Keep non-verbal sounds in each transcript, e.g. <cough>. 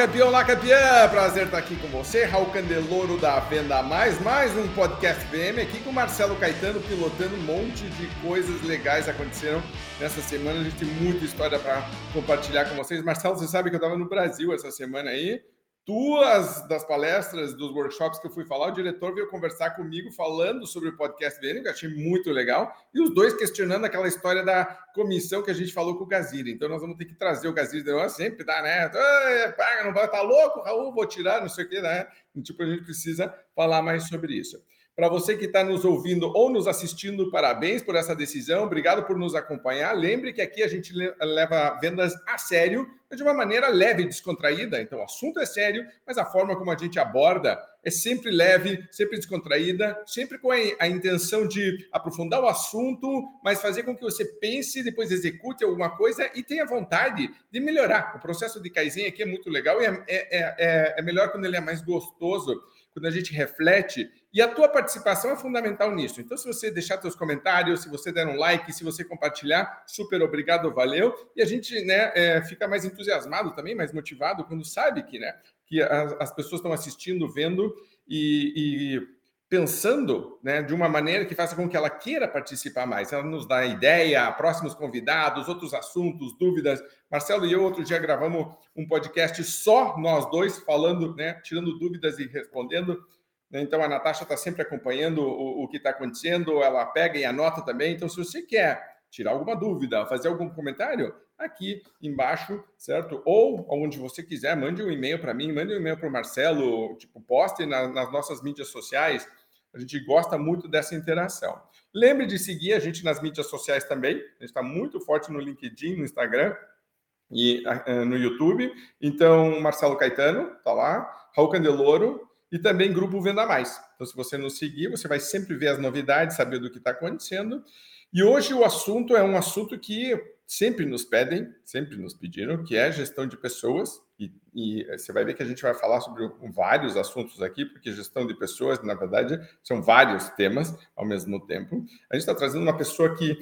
campeão, olá, campeã! Prazer estar aqui com você, Raul Candeloro da Venda Mais, mais um podcast VM aqui com o Marcelo Caetano pilotando um monte de coisas legais aconteceram nessa semana. A gente tem muita história para compartilhar com vocês. Marcelo, você sabe que eu estava no Brasil essa semana aí, duas das palestras, dos workshops que eu fui falar, o diretor veio conversar comigo falando sobre o podcast dele, que eu achei muito legal, e os dois questionando aquela história da comissão que a gente falou com o Gazira. Então nós vamos ter que trazer o Gazira de novo, sempre dá, né? Paga, não vai, tá louco, Raul, vou tirar, não sei o que, né? Tipo, a gente precisa falar mais sobre isso. Para você que está nos ouvindo ou nos assistindo, parabéns por essa decisão, obrigado por nos acompanhar. Lembre que aqui a gente leva vendas a sério, mas de uma maneira leve e descontraída. Então, o assunto é sério, mas a forma como a gente aborda é sempre leve, sempre descontraída, sempre com a, intenção de aprofundar o assunto, mas fazer com que você pense, depois execute alguma coisa e tenha vontade de melhorar. O processo de Kaizen aqui é muito legal e é, é, é, é melhor quando ele é mais gostoso quando a gente reflete, e a tua participação é fundamental nisso. Então, se você deixar seus comentários, se você der um like, se você compartilhar, super obrigado, valeu. E a gente né, é, fica mais entusiasmado também, mais motivado, quando sabe que, né, que as, as pessoas estão assistindo, vendo e, e pensando né, de uma maneira que faça com que ela queira participar mais. Ela nos dá ideia, próximos convidados, outros assuntos, dúvidas. Marcelo e eu, outro dia, gravamos um podcast só nós dois, falando, né, tirando dúvidas e respondendo. Então, a Natasha está sempre acompanhando o, o que está acontecendo, ela pega e anota também. Então, se você quer tirar alguma dúvida, fazer algum comentário, aqui embaixo, certo? Ou onde você quiser, mande um e-mail para mim, mande um e-mail para o Marcelo, tipo, poste na, nas nossas mídias sociais, a gente gosta muito dessa interação. Lembre de seguir a gente nas mídias sociais também. A gente está muito forte no LinkedIn, no Instagram e uh, no YouTube. Então, Marcelo Caetano está lá, Raul Candeloro e também Grupo Venda Mais. Então, se você nos seguir, você vai sempre ver as novidades, saber do que está acontecendo. E hoje o assunto é um assunto que sempre nos pedem, sempre nos pediram, que é gestão de pessoas. E, e, você vai ver que a gente vai falar sobre vários assuntos aqui, porque gestão de pessoas, na verdade, são vários temas ao mesmo tempo. A gente está trazendo uma pessoa que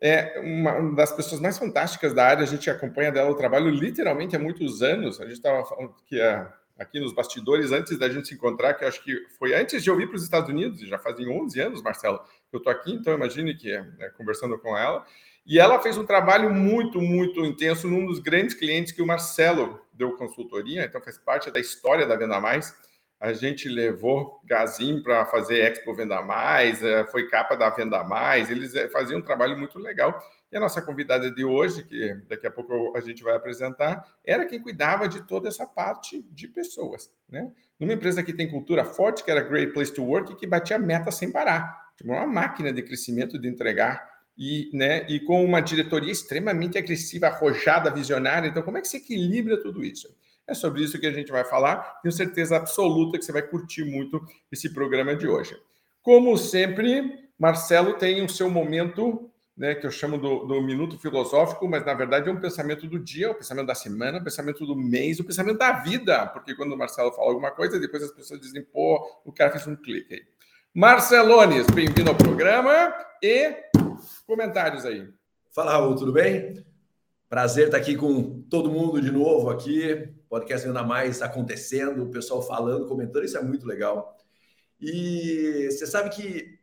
é uma das pessoas mais fantásticas da área, a gente acompanha dela o trabalho literalmente há muitos anos. A gente estava falando que é aqui nos bastidores, antes da gente se encontrar, que acho que foi antes de eu vir para os Estados Unidos, já fazem 11 anos, Marcelo, que eu estou aqui, então imagine que é, conversando com ela. E ela fez um trabalho muito, muito intenso num dos grandes clientes que o Marcelo deu consultoria, então faz parte da história da Venda Mais. A gente levou Gazin para fazer Expo Venda Mais, é, foi capa da Venda Mais, eles é, faziam um trabalho muito legal. E a nossa convidada de hoje, que daqui a pouco a gente vai apresentar, era quem cuidava de toda essa parte de pessoas. Né? Numa empresa que tem cultura forte, que era Great Place to Work, que batia meta sem parar. Tipo, uma máquina de crescimento, de entregar e, né, e com uma diretoria extremamente agressiva, arrojada, visionária. Então, como é que se equilibra tudo isso? É sobre isso que a gente vai falar. Tenho certeza absoluta que você vai curtir muito esse programa de hoje. Como sempre, Marcelo tem o seu momento, né, que eu chamo do, do minuto filosófico, mas na verdade é um pensamento do dia, o pensamento da semana, o pensamento do mês, o pensamento da vida. Porque quando o Marcelo fala alguma coisa, depois as pessoas dizem, pô, o cara fez um clique aí. Marcelones, bem-vindo ao programa e comentários aí. Fala, Raul, tudo bem? Prazer estar aqui com todo mundo de novo aqui. Podcast ainda mais acontecendo, o pessoal falando, comentando, isso é muito legal. E você sabe que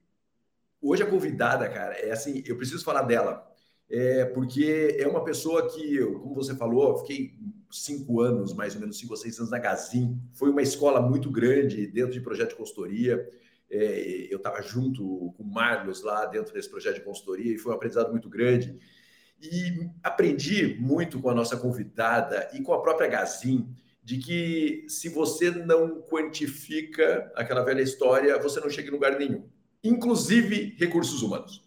hoje a convidada, cara, é assim, eu preciso falar dela, é porque é uma pessoa que, como você falou, fiquei cinco anos, mais ou menos cinco ou seis anos na Gazin. Foi uma escola muito grande dentro de projeto de consultoria. É, eu estava junto com o Marlos lá dentro desse projeto de consultoria e foi um aprendizado muito grande. E aprendi muito com a nossa convidada e com a própria Gazin de que se você não quantifica aquela velha história, você não chega em lugar nenhum, inclusive recursos humanos.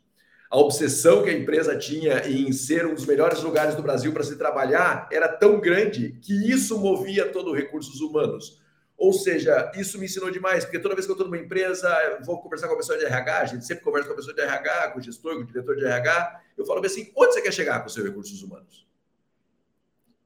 A obsessão que a empresa tinha em ser um dos melhores lugares do Brasil para se trabalhar era tão grande que isso movia todo recursos humanos. Ou seja, isso me ensinou demais, porque toda vez que eu estou numa empresa, vou conversar com a pessoa de RH, a gente sempre conversa com a pessoa de RH, com o gestor, com o diretor de RH, eu falo assim, onde você quer chegar com os seus recursos humanos?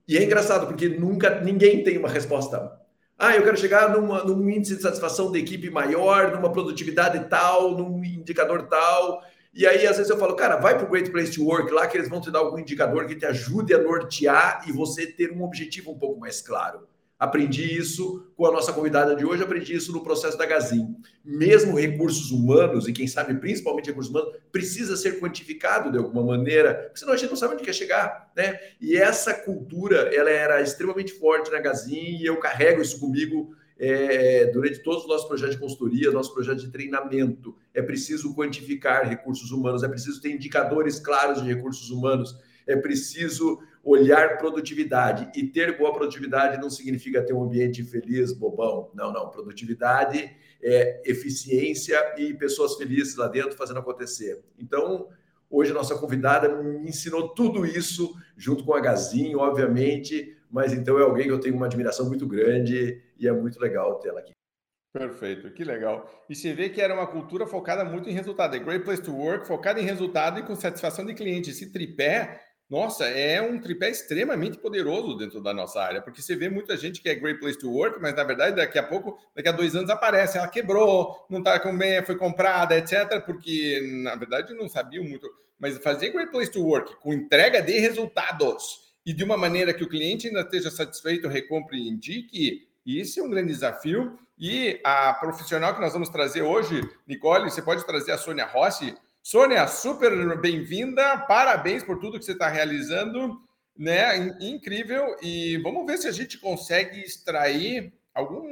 E é engraçado, porque nunca ninguém tem uma resposta. Ah, eu quero chegar numa, num índice de satisfação da equipe maior, numa produtividade tal, num indicador tal. E aí, às vezes, eu falo, cara, vai para o Great Place to Work lá, que eles vão te dar algum indicador que te ajude a nortear e você ter um objetivo um pouco mais claro. Aprendi isso com a nossa convidada de hoje, aprendi isso no processo da Gazin. Mesmo recursos humanos, e quem sabe principalmente recursos humanos, precisa ser quantificado de alguma maneira, senão a gente não sabe onde quer chegar. Né? E essa cultura ela era extremamente forte na Gazin e eu carrego isso comigo é, durante todos os nossos projetos de consultoria, nosso projeto de treinamento. É preciso quantificar recursos humanos, é preciso ter indicadores claros de recursos humanos, é preciso olhar produtividade. E ter boa produtividade não significa ter um ambiente feliz, bobão. Não, não. Produtividade é eficiência e pessoas felizes lá dentro fazendo acontecer. Então, hoje a nossa convidada me ensinou tudo isso, junto com a Gazinho, obviamente, mas então é alguém que eu tenho uma admiração muito grande e é muito legal tê-la aqui. Perfeito, que legal. E você vê que era uma cultura focada muito em resultado. É Great Place to Work, focada em resultado e com satisfação de cliente. Esse tripé nossa, é um tripé extremamente poderoso dentro da nossa área, porque você vê muita gente que é great place to work, mas na verdade daqui a pouco, daqui a dois anos aparece, ela quebrou, não está com bem, foi comprada, etc. Porque na verdade não sabiam muito, mas fazer great place to work com entrega de resultados e de uma maneira que o cliente ainda esteja satisfeito, recompre e indique, isso é um grande desafio. E a profissional que nós vamos trazer hoje, Nicole, você pode trazer a Sônia Rossi Sônia, super bem-vinda, parabéns por tudo que você está realizando, né? Incrível. E vamos ver se a gente consegue extrair algum.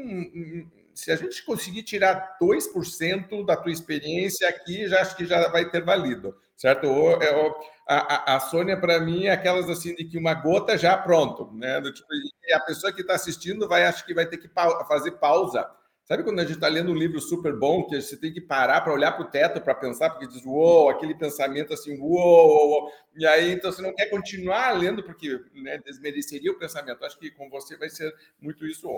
Se a gente conseguir tirar 2% da tua experiência aqui, já acho que já vai ter valido, certo? É, a, a, Sônia, para mim, é aquelas assim de que uma gota já pronto, né? Tipo, e a pessoa que está assistindo vai, acho que vai ter que fazer pausa Sabe quando a gente está lendo um livro super bom, que você tem que parar para olhar para o teto para pensar, porque diz, uou, aquele pensamento assim, uou, uou, e aí então você não quer continuar lendo, porque né, desmereceria o pensamento. Acho que com você vai ser muito isso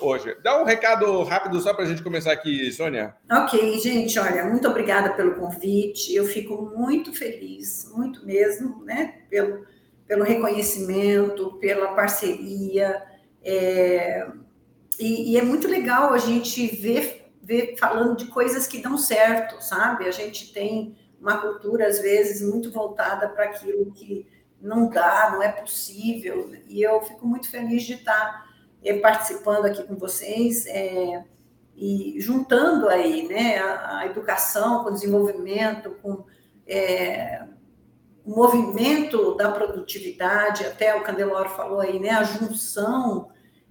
hoje. Dá um recado rápido só para a gente começar aqui, Sônia. Ok, gente, olha, muito obrigada pelo convite. Eu fico muito feliz, muito mesmo, né, pelo, pelo reconhecimento, pela parceria. É e, e, é muito legal a gente ver, ver falando de coisas que dão certo, sabe? A gente tem uma cultura, às vezes, muito voltada para aquilo que não dá, não é possível. E eu fico muito feliz de estar é, participando aqui com vocês é, e juntando aí né, a, a, educação com o desenvolvimento, com é, o movimento da produtividade, até o Candeloro falou aí, né, a junção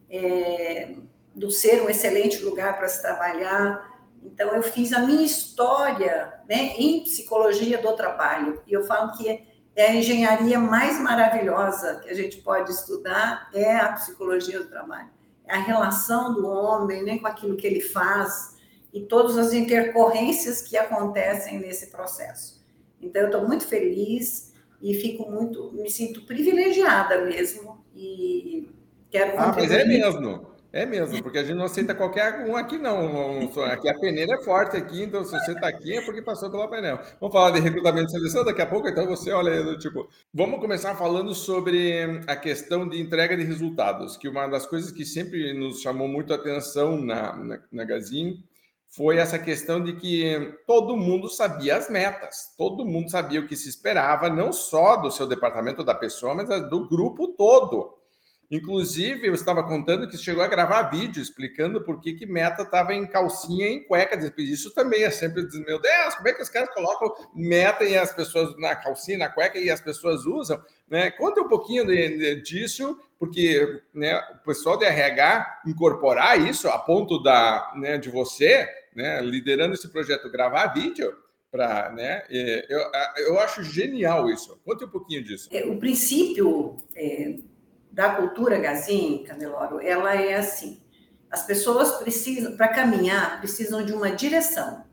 é, do ser um excelente lugar para se trabalhar. Então, eu fiz a minha história né, em psicologia do trabalho. E eu falo que é a engenharia mais maravilhosa que a gente pode estudar é a psicologia do trabalho. É a relação do homem né, com aquilo que ele faz e todas as intercorrências que acontecem nesse processo. Então, eu estou muito feliz e fico muito, me sinto privilegiada mesmo e quero. Ah, mas é mesmo. É mesmo, porque a gente não aceita qualquer um aqui, não. Aqui a peneira é forte aqui, então se você está aqui é porque passou pela peneira. Vamos falar de recrutamento e seleção daqui a pouco, então você olha tipo. Vamos começar falando sobre a questão de entrega de resultados, que uma das coisas que sempre nos chamou muito a atenção na, na, na Gazin foi essa questão de que todo mundo sabia as metas, todo mundo sabia o que se esperava, não só do seu departamento da pessoa, mas do grupo todo. Inclusive, eu estava contando que chegou a gravar vídeo explicando por que, que meta estava em calcinha e em cueca. Isso também é sempre, meu Deus, como é que os caras colocam meta e as pessoas na calcinha, na cueca e as pessoas usam? Né? Conta um pouquinho de, disso, porque né, o pessoal de RH incorporar isso a ponto da, né, de você, né, liderando esse projeto, gravar vídeo, para, né? Eu, eu acho genial isso. Conte um pouquinho disso. É, o princípio é, da cultura Gazin, Candeloro, ela é assim: as pessoas precisam, para caminhar, precisam de uma direção.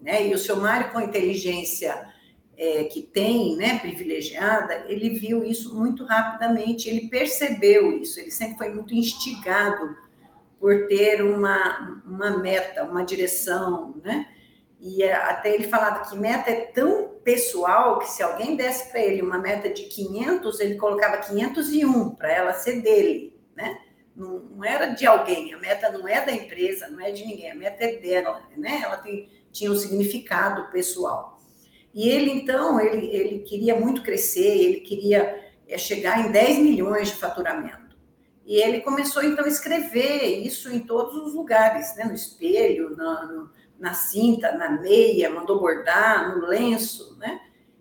Né? E o seu Mário, com a inteligência é, que tem, né, privilegiada, ele viu isso muito rapidamente, ele percebeu isso, ele sempre foi muito instigado por ter uma, uma meta, uma direção, né? E é, até ele falava que meta é tão pessoal que se alguém desse para ele uma meta de 500, ele colocava 501 para ela ser dele, né? Não, não, era de alguém, a meta não é da empresa, não é de ninguém, a meta é dela, né? Ela tem, tinha um significado pessoal. E ele, então, ele, ele queria muito crescer, ele queria é, chegar em 10 milhões de faturamento. E ele começou então a escrever isso em todos os lugares, né? no espelho, na, no, na cinta, na meia, mandou bordar, no lenço, né?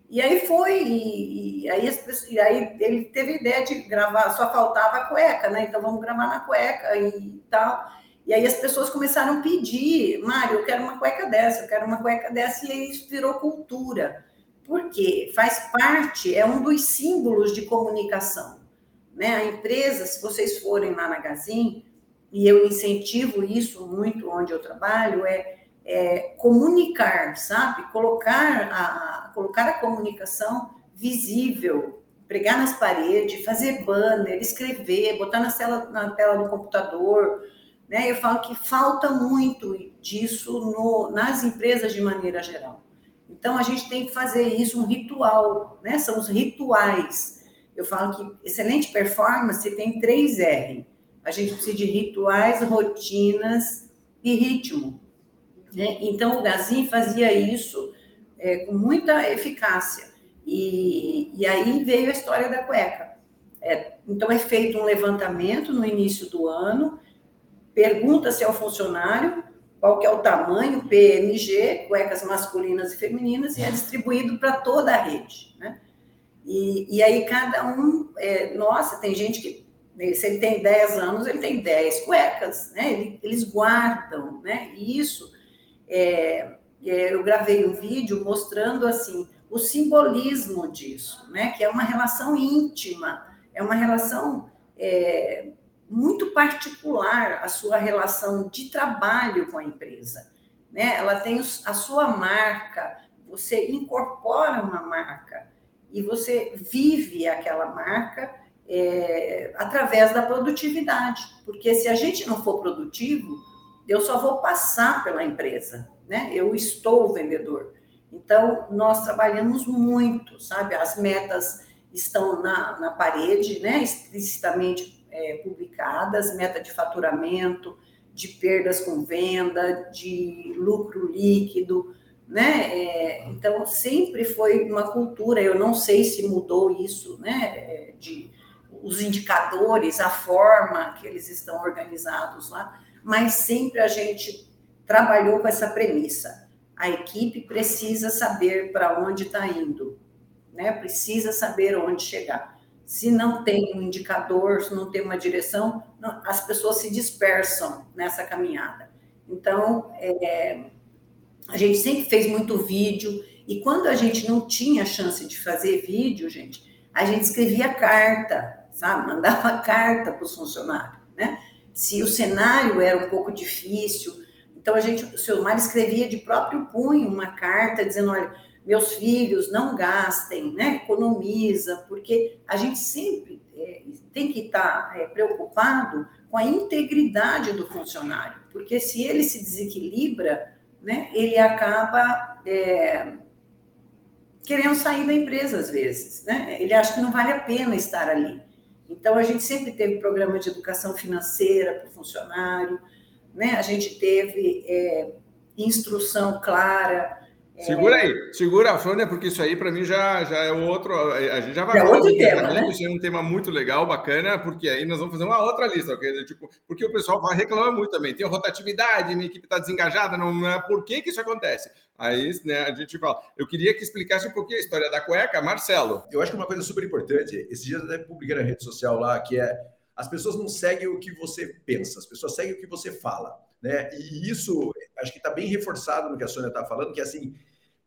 E aí foi, e, e aí, e aí ele teve a ideia de gravar, só faltava a cueca, né? Então vamos gravar na cueca e tal. E aí as pessoas começaram a pedir, Mário, eu quero uma cueca dessa, eu quero uma cueca dessa, e aí isso virou cultura. Por quê? Faz parte, é um dos símbolos de comunicação. Né? A empresa, se vocês forem lá na Gazin, e eu incentivo isso muito onde eu trabalho, é, é comunicar, sabe? Colocar a, colocar a comunicação visível, pregar nas paredes, fazer banner, escrever, botar na tela, na tela do computador, né? Eu falo que falta muito disso no, nas empresas de maneira geral. Então, a gente tem que fazer isso um ritual, né? São os rituais. Eu falo que excelente performance tem três R. A gente precisa de rituais, rotinas e ritmo. Né? Então, o Gazin fazia isso é, com muita eficácia. E, e aí veio a história da cueca. É, então, é feito um levantamento no início do ano, pergunta-se ao funcionário qual que é o tamanho, PMG, cuecas masculinas e femininas, e é distribuído para toda a rede, né? E, e aí cada um, é, nossa, tem gente que, né, se ele tem 10 anos, ele tem 10 cuecas, né? Eles guardam, né? Isso, é, é, eu gravei um vídeo mostrando, assim, o simbolismo disso, né? Que é uma relação íntima, é uma relação... É, muito particular a sua relação de trabalho com a empresa. Né? Ela tem a sua marca, você incorpora uma marca e você vive aquela marca é, através da produtividade. Porque se a gente não for produtivo, eu só vou passar pela empresa, né? Eu estou o vendedor. Então, nós trabalhamos muito, sabe? As metas estão na, na parede, né? Explicitamente é, publicadas, meta de faturamento, de perdas com venda, de lucro líquido, né? É, então sempre foi uma cultura. Eu não sei se mudou isso, né? É, de os indicadores, a forma que eles estão organizados lá, mas sempre a gente trabalhou com essa premissa. A equipe precisa saber para onde está indo, né? Precisa saber onde chegar. Se não tem um indicador, se não tem uma direção, não, as pessoas se dispersam nessa caminhada. Então, é, a gente sempre fez muito vídeo, e quando a gente não tinha chance de fazer vídeo, gente, a gente escrevia carta, sabe? Mandava <laughs> carta para os funcionários, né? Se o cenário era um pouco difícil, então a gente, o seu Mário escrevia de próprio punho uma carta dizendo, olha, meus filhos, não gastem, né? economiza, porque a gente sempre é, tem que estar é, preocupado com a integridade do funcionário, porque se ele se desequilibra, né, ele acaba é, querendo sair da empresa às vezes, né? ele acha que não vale a pena estar ali. Então, a gente sempre teve programa de educação financeira para o funcionário, né? a gente teve é, instrução clara, Segura aí, segura a Fânia, porque isso aí para mim já, já é outro. A gente já vai é outro tema, né? Isso é um tema muito legal, bacana, porque aí nós vamos fazer uma outra lista, okay? tipo, porque o pessoal reclama muito também. Tem rotatividade, minha equipe está desengajada, não é por que, que isso acontece? Aí né, a gente fala. Eu queria que explicasse um pouquinho a história da cueca, Marcelo. Eu acho que uma coisa super importante, esses dias eu até publiquei na rede social lá, que é as pessoas não seguem o que você pensa, as pessoas seguem o que você fala. Né? E isso acho que está bem reforçado no que a Sônia está falando, que é assim,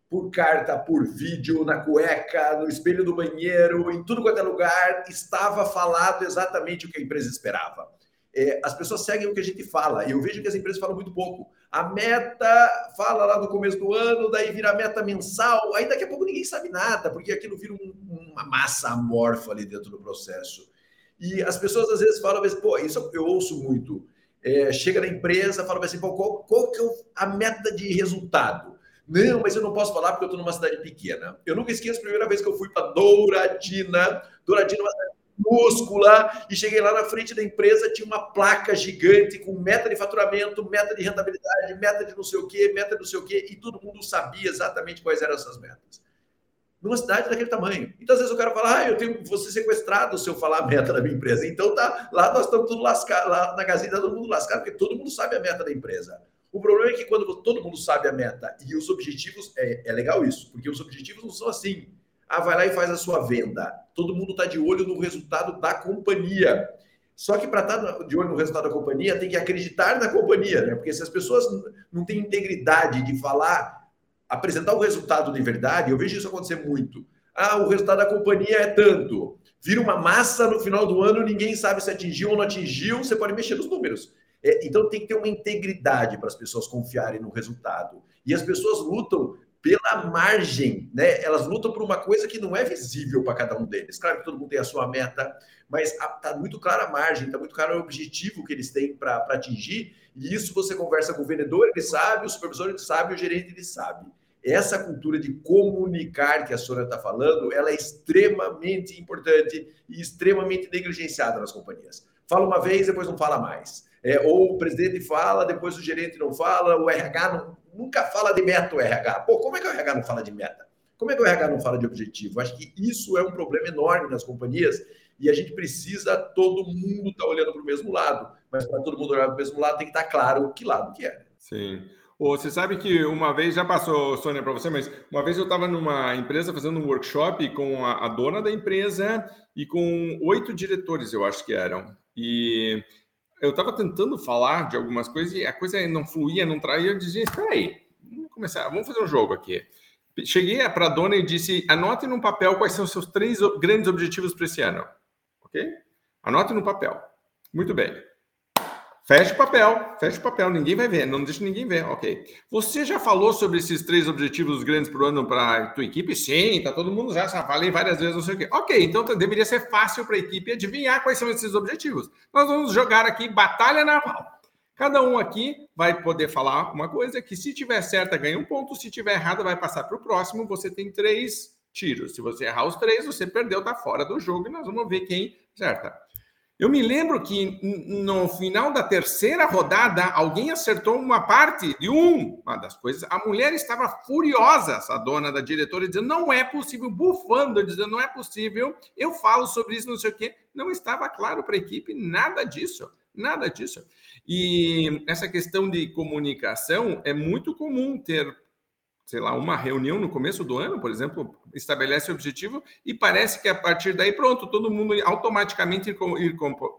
por carta, por vídeo, na cueca, no espelho do banheiro, em tudo quanto é lugar, estava falado exatamente o que a empresa esperava. É, as pessoas seguem o que a gente fala, e eu vejo que as empresas falam muito pouco. A meta fala lá no começo do ano, daí vira meta mensal, aí daqui a pouco ninguém sabe nada, porque aquilo vira um, uma massa amorfa ali dentro do processo. E as pessoas às vezes falam, pô, isso eu ouço muito. É, chega na empresa, fala assim, qual, qual que é a meta de resultado? Não, mas eu não posso falar porque eu estou numa cidade pequena. Eu nunca esqueço a primeira vez que eu fui para Douradina. Douradina é uma cidade minúscula, e cheguei lá na frente da empresa, tinha uma placa gigante com meta de faturamento, meta de rentabilidade, meta de não sei o quê, meta de não sei o quê, e todo mundo sabia exatamente quais eram essas metas. Numa cidade daquele tamanho. Então, às vezes o cara fala, ah, eu tenho você sequestrado se eu falar a meta da minha empresa. Então, tá, lá nós estamos tudo lascado, lá na Gazeta todo mundo lascado, porque todo mundo sabe a meta da empresa. O problema é que quando todo mundo sabe a meta e os objetivos, é, é legal isso, porque os objetivos não são assim. Ah, vai lá e faz a sua venda. Todo mundo está de olho no resultado da companhia. Só que para estar tá de olho no resultado da companhia, tem que acreditar na companhia, né? Porque se as pessoas não têm integridade de falar, apresentar o resultado de verdade, eu vejo isso acontecer muito. Ah, o resultado da companhia é tanto. Vira uma massa no final do ano, ninguém sabe se atingiu ou não atingiu, você pode mexer nos números. É, então tem que ter uma integridade para as pessoas confiarem no resultado. E as pessoas lutam pela margem, né? Elas lutam por uma coisa que não é visível para cada um deles. Claro que todo mundo tem a sua meta, mas está muito clara a margem, está muito claro o objetivo que eles têm para atingir. E isso você conversa com o vendedor, ele sabe, o supervisor ele sabe, o gerente ele sabe. Essa cultura de comunicar que a Sônia está falando, ela é extremamente importante e extremamente negligenciada nas companhias. Fala uma vez, depois não fala mais. É, ou o presidente fala, depois o gerente não fala, o RH não, nunca fala de meta, o RH. Pô, como é que o RH não fala de meta? Como é que o RH não fala de objetivo? Acho que isso é um problema enorme nas companhias e a gente precisa, todo mundo estar tá olhando para o mesmo lado. Mas para todo mundo olhar para o mesmo lado, tem que estar tá claro que lado que é. Sim. você sabe que uma vez, já passou, Sônia, para você, mas uma vez eu estava numa empresa fazendo um workshop com a, a dona da empresa e com oito diretores, eu acho que eram. E eu estava tentando falar de algumas coisas e a coisa não fluía, não traía. Eu dizia: Espera aí, vamos começar, vamos fazer um jogo aqui. Cheguei para a dona e disse: Anote no papel quais são seus três grandes objetivos para esse ano. Ok? Anote no papel. Muito bem. Fecha o papel, fecha o papel, ninguém vai ver, não deixa ninguém ver, ok. Você já falou sobre esses três objetivos grandes para o ano para a tua equipe? Sim, tá todo mundo já, já falei várias vezes, não sei o quê. Ok, então deveria ser fácil para a equipe adivinhar quais são esses objetivos. Nós vamos jogar aqui batalha naval. Cada um aqui vai poder falar uma coisa que se tiver certa ganha um ponto, se tiver errada vai passar para o próximo, você tem três tiros. Se você errar os três, você perdeu, tá fora do jogo e nós vamos ver quem certa. Eu me lembro que no final da terceira rodada, alguém acertou uma parte de um, uma das coisas. A mulher estava furiosa, essa dona da diretora, dizendo: não é possível, bufando, dizendo: não é possível. Eu falo sobre isso, não sei o quê. Não estava claro para a equipe nada disso, nada disso. E essa questão de comunicação é muito comum ter sei lá, uma reunião no começo do ano, por exemplo, estabelece o objetivo e parece que a partir daí, pronto, todo mundo automaticamente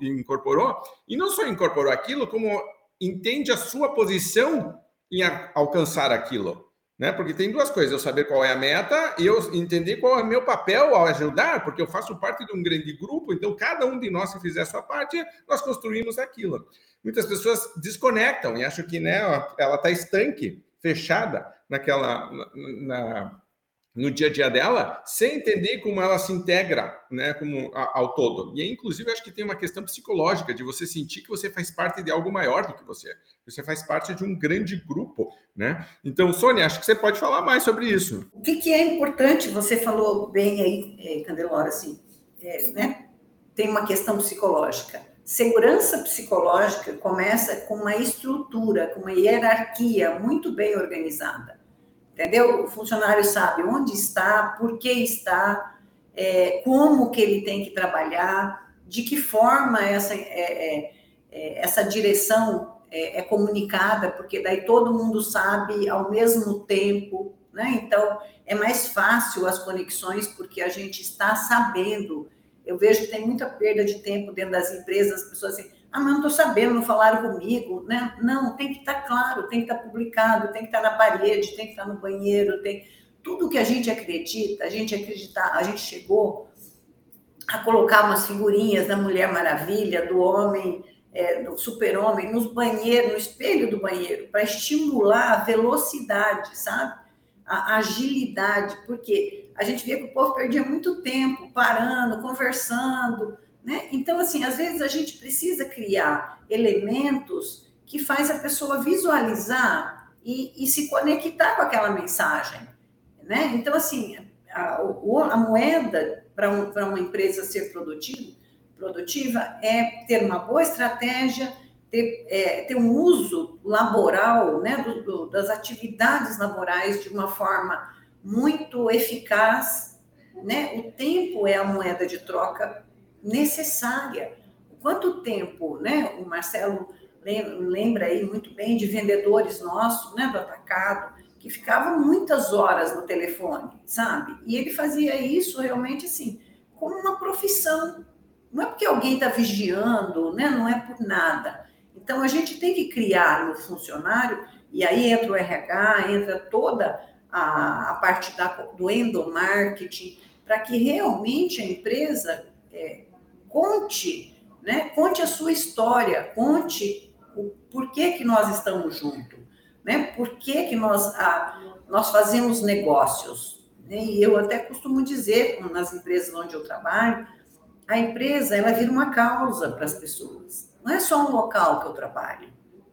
incorporou, e não só incorporou aquilo, como entende a sua posição em alcançar aquilo. Né? Porque tem duas coisas: eu saber qual é a meta e eu entender qual é o meu papel ao ajudar, porque eu faço parte de um grande grupo, então cada um de nós, se fizer a sua parte, nós construímos aquilo. Muitas pessoas desconectam e acham que né, ela está estanque, fechada naquela na, no dia a dia dela, sem entender como ela se integra, né, como a, ao todo. E inclusive acho que tem uma questão psicológica de você sentir que você faz parte de algo maior do que você. Você faz parte de um grande grupo, né? Então, Sônia, acho que você pode falar mais sobre isso. O que, que é importante? Você falou bem aí, é, Candelora, assim, é, né? Tem uma questão psicológica. Segurança psicológica começa com uma estrutura, com uma hierarquia muito bem organizada. Entendeu? O funcionário sabe onde está, por que está, é, como que ele tem que trabalhar, de que forma essa, é, é, é essa direção é, é, comunicada, porque daí todo mundo sabe ao mesmo tempo, né? Então é mais fácil as conexões porque a gente está sabendo eu vejo que tem muita perda de tempo dentro das empresas, as pessoas assim, ah, mas não estou sabendo, não falaram comigo, né? Não, tem que estar tá claro, tem que estar tá publicado, tem que estar tá na parede, tem que estar no banheiro, tem tudo que a gente acredita, a gente acreditar, a gente chegou a colocar umas figurinhas da Mulher Maravilha, do homem, é, do super-homem, nos banheiros, no espelho do banheiro, para estimular a velocidade, sabe? A agilidade, porque a gente via que o povo perdia muito tempo parando, conversando, né? Então, assim, às vezes a gente precisa criar elementos que faz a pessoa visualizar e, e se conectar com aquela mensagem, né? Então, assim, a, a moeda para um, uma empresa ser produtiva, produtiva é ter uma boa estratégia, ter, é, ter um uso laboral, né, do, do, das atividades laborais de uma forma muito eficaz, né? O tempo é a moeda de troca necessária. Quanto tempo, né? O Marcelo lembra aí muito bem de vendedores nossos, né, do atacado, que ficavam muitas horas no telefone, sabe? E ele fazia isso realmente assim, como uma profissão. Não é porque alguém está vigiando, né? Não é por nada. Então a gente tem que criar no funcionário, e aí entra o RH, entra toda a, a parte da, do endomarketing, para que realmente a empresa é, conte, né? Conte a sua história, conte o porquê que nós estamos juntos, né? Por que, que nós, a, nós fazemos negócios. Né? E eu até costumo dizer, nas empresas onde eu trabalho, a empresa ela vira uma causa para as pessoas. Não é só um local que eu trabalho,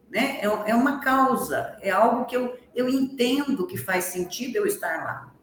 né? É, é uma causa, é algo que eu, eu entendo que faz sentido eu estar lá.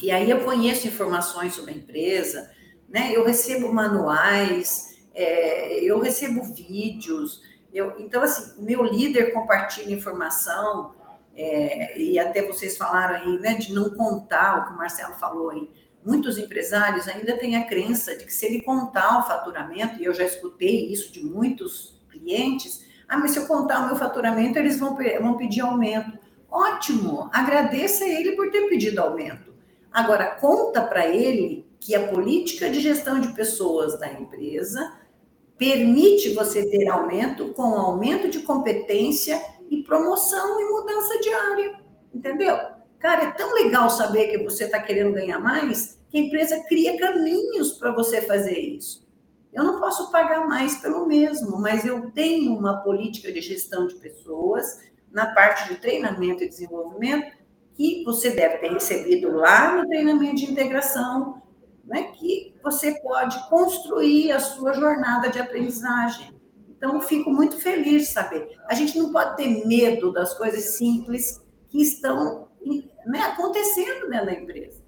E aí eu conheço informações sobre a empresa, né? Eu recebo manuais, é, eu recebo vídeos, eu, então, assim, o meu líder compartilha informação, é, e até vocês falaram aí, né, de não contar o que o Marcelo falou aí. Muitos empresários ainda têm a crença de que se ele contar o faturamento, e eu já escutei isso de muitos clientes, ah, mas se eu contar o meu faturamento, eles vão, vão pedir aumento. Ótimo, agradeça ele por ter pedido aumento. Agora, conta para ele que a política de gestão de pessoas da empresa permite você ter aumento com aumento de competência e promoção e mudança diária, entendeu? Cara, é tão legal saber que você está querendo ganhar mais que a empresa cria caminhos para você fazer isso. Eu não posso pagar mais pelo mesmo, mas eu tenho uma política de gestão de pessoas na parte de treinamento e desenvolvimento que você deve ter recebido lá no treinamento de integração, né, que você pode construir a sua jornada de aprendizagem. Então, fico muito feliz de saber. A gente não pode ter medo das coisas simples que estão né, acontecendo dentro da empresa.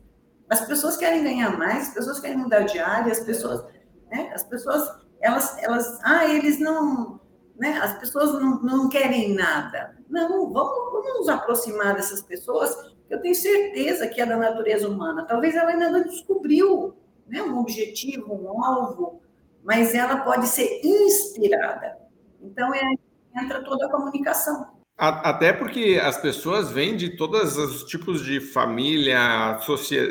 As pessoas querem ganhar mais, as pessoas querem mudar de área, as pessoas, né, as pessoas, elas, elas, ah, eles não, né, as pessoas não, não querem nada. Não, vamos, vamos nos aproximar dessas pessoas eu tenho certeza que é da natureza humana. Talvez ela ainda não descobriu né, um objetivo, um alvo, mas ela pode ser inspirada. Então, é, entra toda a comunicação. Até porque as pessoas vêm de todos os tipos de família,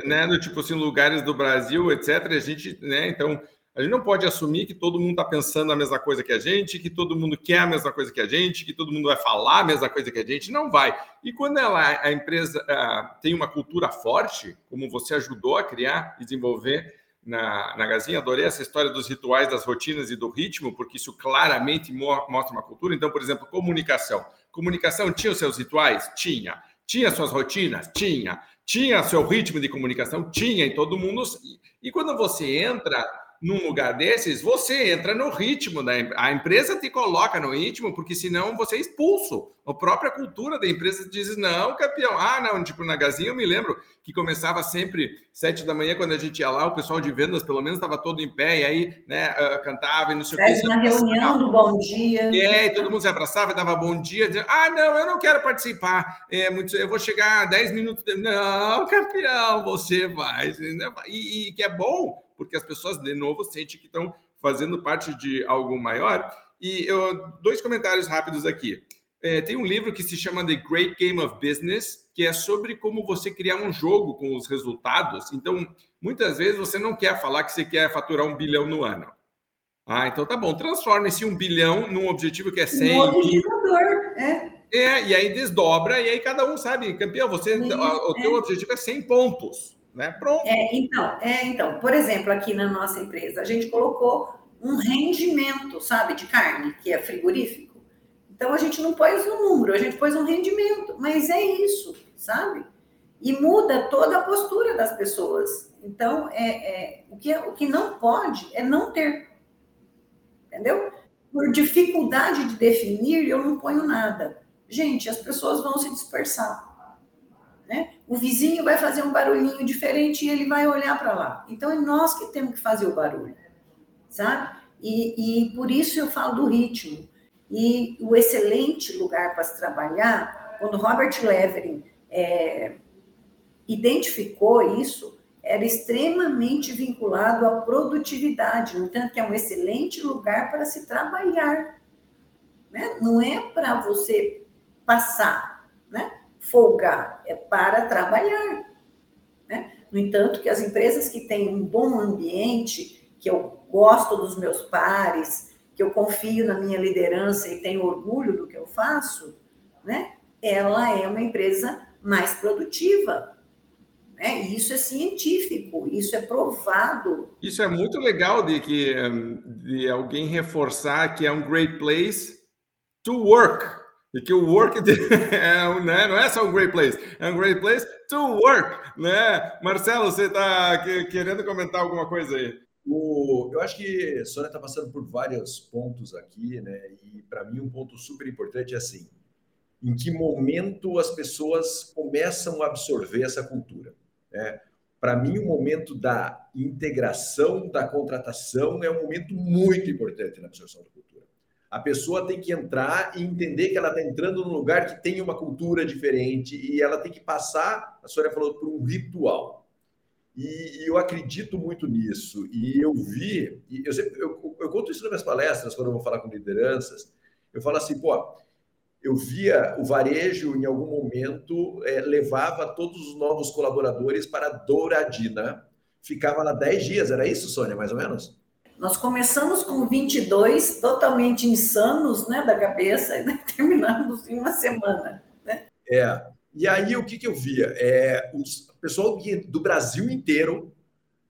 né, do tipo assim, lugares do Brasil, etc. A gente, né, então, a gente não pode assumir que todo mundo está pensando a mesma coisa que a gente, que todo mundo quer a mesma coisa que a gente, que todo mundo vai falar a mesma coisa que a gente. Não vai. E quando ela, a empresa uh, tem uma cultura forte, como você ajudou a criar e desenvolver na, na Gazinha, adorei essa história dos rituais, das rotinas e do ritmo, porque isso claramente mostra uma cultura. Então, por exemplo, comunicação. Comunicação tinha os seus rituais? Tinha. Tinha suas rotinas? Tinha. Tinha seu ritmo de comunicação? Tinha. E todo mundo. E quando você entra num lugar desses, você entra no ritmo da a empresa te coloca no ritmo, porque senão você é expulso. A própria cultura da empresa diz: não, campeão. Ah, não, tipo, na Gazinha eu me lembro que começava sempre sete da manhã, quando a gente ia lá, o pessoal de vendas, pelo menos, estava todo em pé, e aí, né, uh, cantava e não sei o que. Na reunião do bom dia. É, e todo mundo se abraçava, dava bom dia, dizia, ah, não, eu não quero participar, é, muito, eu vou chegar dez minutos. De... Não, campeão, você vai. E, e que é bom, porque as pessoas, de novo, sentem que estão fazendo parte de algo maior. E eu, dois comentários rápidos aqui. É, tem um livro que se chama The Great Game of Business, que é sobre como você criar um jogo com os resultados. Então, muitas vezes você não quer falar que você quer faturar um bilhão no ano. Ah, então tá bom, transforma esse um bilhão num objetivo que é 100 um mil. É. é, e aí desdobra, e aí cada um sabe, campeão, você, o teu é. objetivo é 100 pontos né? Pronto. É, então, é, então, por exemplo, aqui na nossa empresa, a gente colocou um rendimento, sabe, de carne, que é frigorífico. Então a gente não pôs um número, a gente pôs um rendimento, mas é isso, sabe? E muda toda a postura das pessoas. Então, é, é o, que, o que não pode é não ter. Entendeu? Por dificuldade de definir, eu não ponho nada. Gente, as pessoas vão se dispersar. O vizinho vai fazer um barulhinho diferente e ele vai olhar para lá. Então é nós que temos que fazer o barulho, sabe? E, e por isso eu falo do ritmo. E o excelente lugar para se trabalhar, quando Robert Levering é, identificou isso, era extremamente vinculado à produtividade, no tanto que é um excelente lugar para se trabalhar. Né? Não é para você passar? Folgar, é para trabalhar. Né? No entanto, que as empresas que têm um bom ambiente, que eu gosto dos meus pares, que eu confio na minha liderança e tenho orgulho do que eu faço, né? ela é uma empresa mais produtiva. Né? Isso é científico, isso é provado. Isso é muito legal de que de alguém reforçar que é um great place to work. Que o work <laughs> é, né, não é só um great place, é um great place to work, né? Marcelo, você está querendo comentar alguma coisa aí? O, eu acho que a Sônia está passando por vários pontos aqui, né? E para mim um ponto super importante é assim: em que momento as pessoas começam a absorver essa cultura? Né? Para mim, o momento da integração, da contratação, é um momento muito importante na absorção da cultura. A pessoa tem que entrar e entender que ela está entrando num lugar que tem uma cultura diferente e ela tem que passar, a senhora falou, por um ritual. E, e, eu acredito muito nisso. E eu vi, e eu, sempre, eu, eu, conto isso nas minhas palestras, quando eu vou falar com lideranças. Eu falo assim, pô, eu via o varejo, em algum momento, é, levava todos os novos colaboradores para Douradina. Ficava lá 10 dias, era isso, Sônia, mais ou menos? Nós começamos com 22, totalmente insanos né, da cabeça, e <laughs> terminamos em uma semana. Né? É. E aí, o que, que eu via? É, os, pessoal do Brasil inteiro,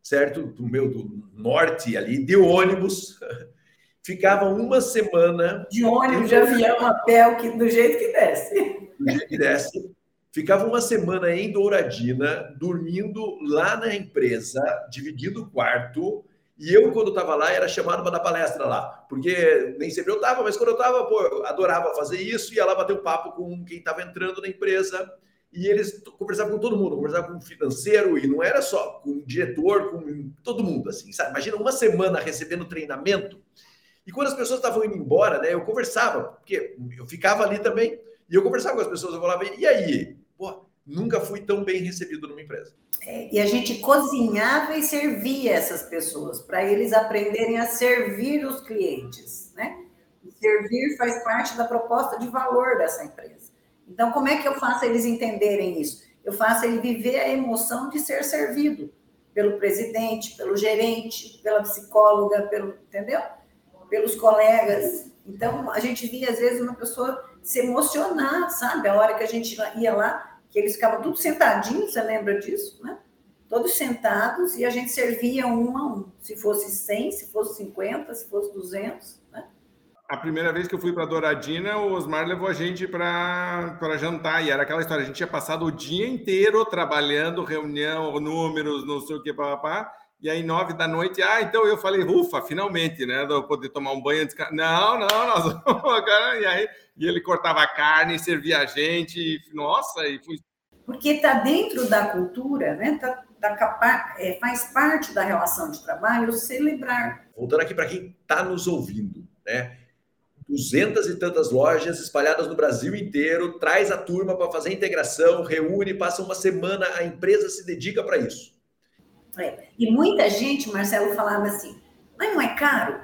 certo? Do meu do norte ali, de ônibus, <laughs> ficava uma semana. De ônibus, de avião, a pé, que, do jeito que desce. Do jeito que desce. Ficava uma semana em Douradina, dormindo lá na empresa, dividindo o quarto. E eu, quando estava lá, era chamado para dar palestra lá. Porque nem sempre eu estava, mas quando eu estava, pô, eu adorava fazer isso, ia lá bater um papo com quem estava entrando na empresa e eles conversavam com todo mundo, conversavam com o financeiro, e não era só com o diretor, com todo mundo, assim, sabe? Imagina uma semana recebendo treinamento, e quando as pessoas estavam indo embora, né, eu conversava, porque eu ficava ali também, e eu conversava com as pessoas, eu falava, e aí? Nunca fui tão bem recebido numa empresa. É, e a gente cozinhava e servia essas pessoas, para eles aprenderem a servir os clientes, né? servir faz parte da proposta de valor dessa empresa. Então, como é que eu faço eles entenderem isso? Eu faço ele viver a emoção de ser servido pelo presidente, pelo gerente, pela psicóloga, pelo, entendeu? Pelos colegas. Então, a gente via, às vezes, uma pessoa se emocionar, sabe? A hora que a gente ia lá, que eles ficavam tudo sentadinhos, você lembra disso, né? Todos sentados e a gente servia um a um. Se fosse 100, se fosse 50, se fosse 200, né? a primeira vez que eu fui para Douradina, o Osmar levou a gente para jantar. E era aquela história: a gente tinha passado o dia inteiro trabalhando, reunião, números, não sei o que, papá. E aí, nove da noite, ah, então eu falei, ufa, finalmente, né? Eu poder tomar um banho. De... Não, não, nós <laughs> vamos. E aí, e ele cortava a carne, servia a gente. E, nossa, e fui. Porque está dentro da cultura, né? Tá, tá capa... é, faz parte da relação de trabalho celebrar. Voltando aqui para quem está nos ouvindo, né? duzentas e tantas lojas espalhadas no Brasil inteiro, traz a turma para fazer integração, reúne, passa uma semana, a empresa se dedica para isso. É. E muita gente, Marcelo, falava assim, mas não é caro?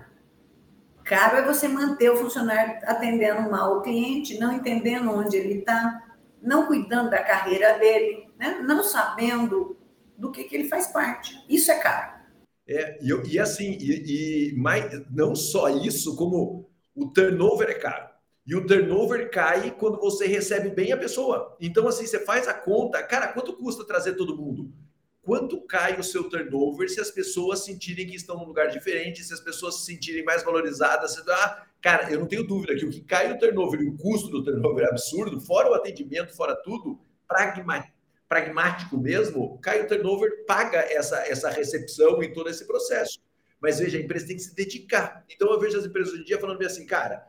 Caro é você manter o funcionário atendendo mal o cliente, não entendendo onde ele está, não cuidando da carreira dele, né? não sabendo do que, que ele faz parte. Isso é caro. É, e, e assim, e, e mais, não só isso, como o turnover é caro. E o turnover cai quando você recebe bem a pessoa. Então, assim, você faz a conta. Cara, quanto custa trazer todo mundo? Quanto cai o seu turnover se as pessoas sentirem que estão num lugar diferente, se as pessoas se sentirem mais valorizadas? Ah, cara, eu não tenho dúvida que o que cai o turnover e o custo do turnover é absurdo, fora o atendimento, fora tudo, pragmático mesmo, cai o turnover, paga essa, essa recepção em todo esse processo. Mas veja, a empresa tem que se dedicar. Então eu vejo as empresas hoje em dia falando assim, cara,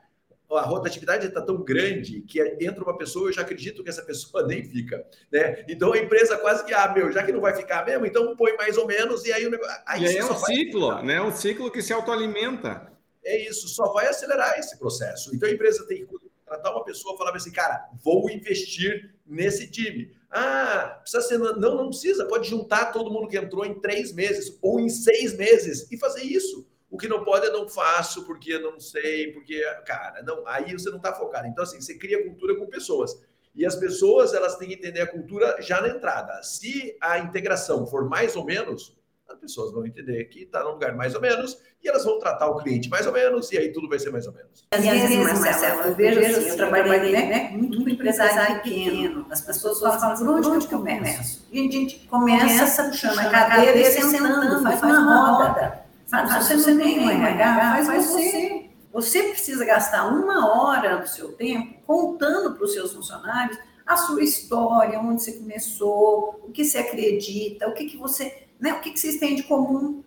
a rotatividade está tão grande que entra uma pessoa, eu já acredito que essa pessoa <laughs> nem fica, né? Então a empresa quase que, ah, meu, já que não vai ficar mesmo, então põe mais ou menos e aí o negócio... Aí é um ciclo, né? Um ciclo que se autoalimenta. É isso, só vai acelerar esse processo. Então a empresa tem que tratar uma pessoa e falar assim, cara, vou investir nesse time. Ah, precisa ser. Não, não precisa. Pode juntar todo mundo que entrou em três meses ou em seis meses e fazer isso. O que não pode é não faço, porque não sei, porque, cara, não, aí você não está focado. Então, assim, você cria cultura com pessoas. E as pessoas, elas têm que entender a cultura já na entrada. Se a integração for mais ou menos, as pessoas vão entender que está num lugar mais ou menos e elas vão tratar o cliente mais ou menos e aí tudo vai ser mais ou menos. Às vezes, Marcelo, eu vejo assim, eu trabalhei né, muito com empresário pequeno, as pessoas falam, por onde, onde que eu começo? E a gente começa puxando a cadeira e sentando, faz uma roda. Sabe, se você tem um RH, faz você. Você precisa gastar uma hora do seu tempo contando para os seus funcionários a sua história, onde você começou, o que você acredita, o que, que você, né, o que, que vocês têm de comum.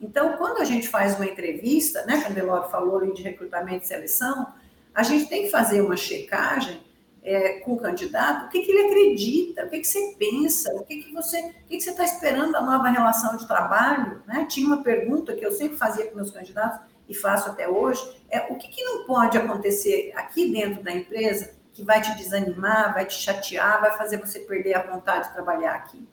Então, quando a gente faz uma entrevista, né, a Delore falou ali de recrutamento e seleção, a gente tem que fazer uma checagem é, com o candidato, o que, que ele acredita, o que, que você pensa, o que, que você o que, que você está esperando da nova relação de trabalho. Né? Tinha uma pergunta que eu sempre fazia com meus candidatos e faço até hoje, é o que, que não pode acontecer aqui dentro da empresa que vai te desanimar, vai te chatear, vai fazer você perder a vontade de trabalhar aqui.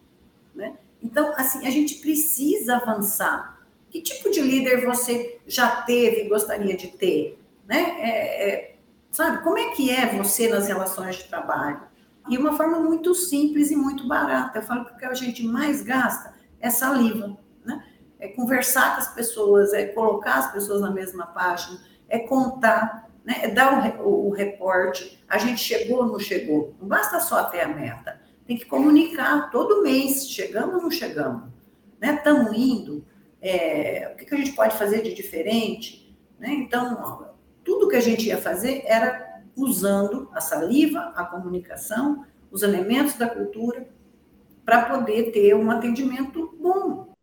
Né? Então, assim, a gente precisa avançar. Que tipo de líder você já teve e gostaria de ter? Né? É, é, Sabe? Como é que é você nas relações de trabalho? E uma forma muito simples e muito barata. Eu falo que o que a gente mais gasta é saliva, né? É conversar com as pessoas, é colocar as pessoas na mesma página, é contar, né? é dar o, o, o reporte. A gente chegou ou não chegou? Não basta só ter a meta. Tem que comunicar todo mês. Chegamos ou não chegamos? Estamos né? indo? É, o que, que a gente pode fazer de diferente? Né? Então, tudo que a gente ia fazer era usando a saliva, a comunicação, os elementos da cultura, para poder ter um atendimento bom.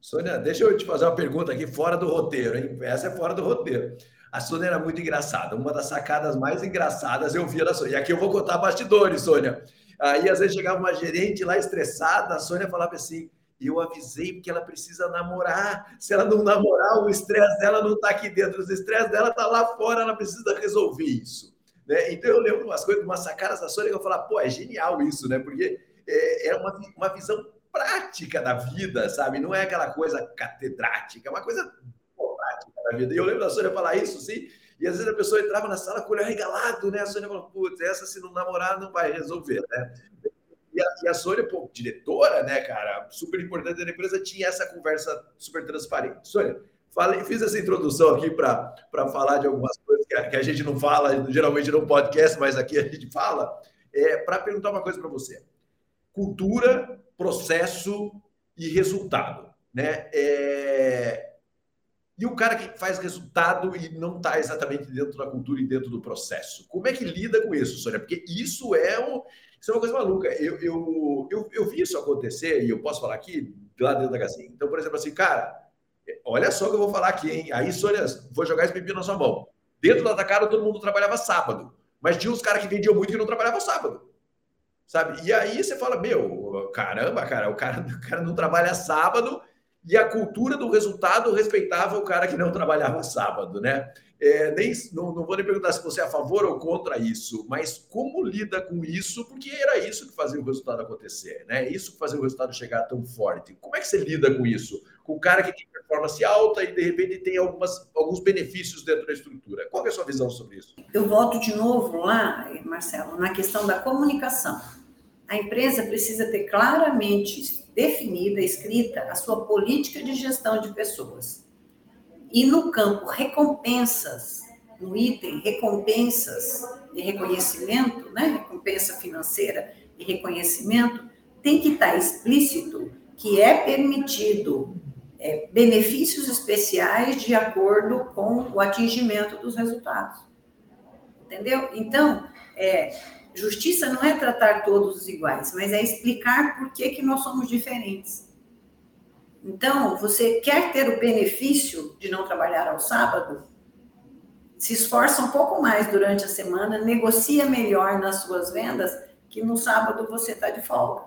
Sônia, deixa eu te fazer uma pergunta aqui fora do roteiro, hein? Essa é fora do roteiro. A Sônia era muito engraçada, uma das sacadas mais engraçadas eu via da Sônia. E aqui eu vou contar bastidores, Sônia. Aí às vezes chegava uma gerente lá estressada, a Sônia falava assim: e eu avisei porque ela precisa namorar. Se ela não namorar, o estresse dela não está aqui dentro, o estresse dela está lá fora, ela precisa resolver isso. Né? Então eu lembro umas coisas, umas sacadas da Sônia que eu falava, pô, é genial isso, né? Porque é, é uma, uma visão prática da vida, sabe? Não é aquela coisa catedrática, é uma coisa prática da vida. E eu lembro da Sônia falar isso, sim. E às vezes a pessoa entrava na sala com o olho regalado, né? A Sônia falou, putz, essa se não namorar não vai resolver, né? E a, e a Sônia, pô, diretora, né, cara, super importante da empresa, tinha essa conversa super transparente. Sônia, falei, fiz essa introdução aqui para falar de algumas coisas que a, que a, gente não fala, geralmente no podcast, mas aqui a gente fala, é, para perguntar uma coisa para você. Cultura, processo e resultado, né? É, e o cara que faz resultado e não está exatamente dentro da cultura e dentro do processo. Como é que lida com isso, Sônia? Porque isso é um, isso é uma coisa maluca. Eu, eu, eu, eu vi isso acontecer, e eu posso falar aqui, lá dentro da Gazinha. Então, por exemplo, assim, cara, olha só o que eu vou falar aqui, hein? Aí, Sônia, vou jogar esse pepino na sua mão. Dentro da Atacado, todo mundo trabalhava sábado. Mas tinha uns caras que vendiam muito que não trabalhavam sábado. Sabe? E aí você fala, meu, caramba, cara, o cara, <laughs> o cara não trabalha sábado e a cultura do resultado respeitava o cara que não trabalhava sábado, né? É, nem, não, não, vou nem perguntar se você é a favor ou contra isso, mas como lida com isso, porque era isso que fazia o resultado acontecer, né? Isso que fazia o resultado chegar tão forte. Como é que você lida com isso? Com o cara que tem performance alta e de repente tem algumas, alguns benefícios dentro da estrutura. Qual é a sua visão sobre isso? Eu volto de novo lá, Marcelo, na questão da comunicação. A empresa precisa ter claramente definida, escrita, a sua política de gestão de pessoas e no campo recompensas, no item recompensas e reconhecimento, né, recompensa financeira e reconhecimento, tem que estar explícito que é permitido é, benefícios especiais de acordo com o atingimento dos resultados. Entendeu? Então, é, justiça não é tratar todos iguais, mas é explicar por que, que nós somos diferentes. Então, você quer ter o benefício de não trabalhar ao sábado? Se esforça um pouco mais durante a semana, negocia melhor nas suas vendas, que no sábado você está de folga.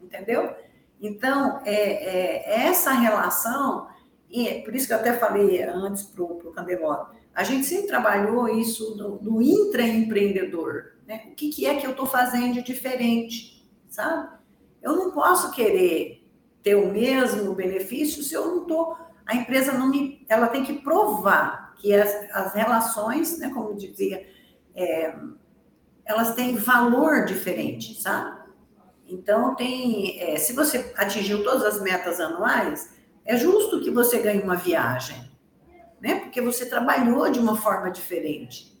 Entendeu? Então, é, é, é, essa relação, e é por isso que eu até falei antes para o Candeloro, a gente sempre trabalhou isso no, no intraempreendedor. Né? O que, que é que eu estou fazendo de diferente? sabe? Eu não posso querer ter o mesmo benefício se eu não estou. A empresa não me. Ela tem que provar que as, as relações, né, como dizia, é, elas têm valor diferente, sabe? Então, tem, é, se você atingiu todas as metas anuais, é justo que você ganhe uma viagem, né? Porque você trabalhou de uma forma diferente.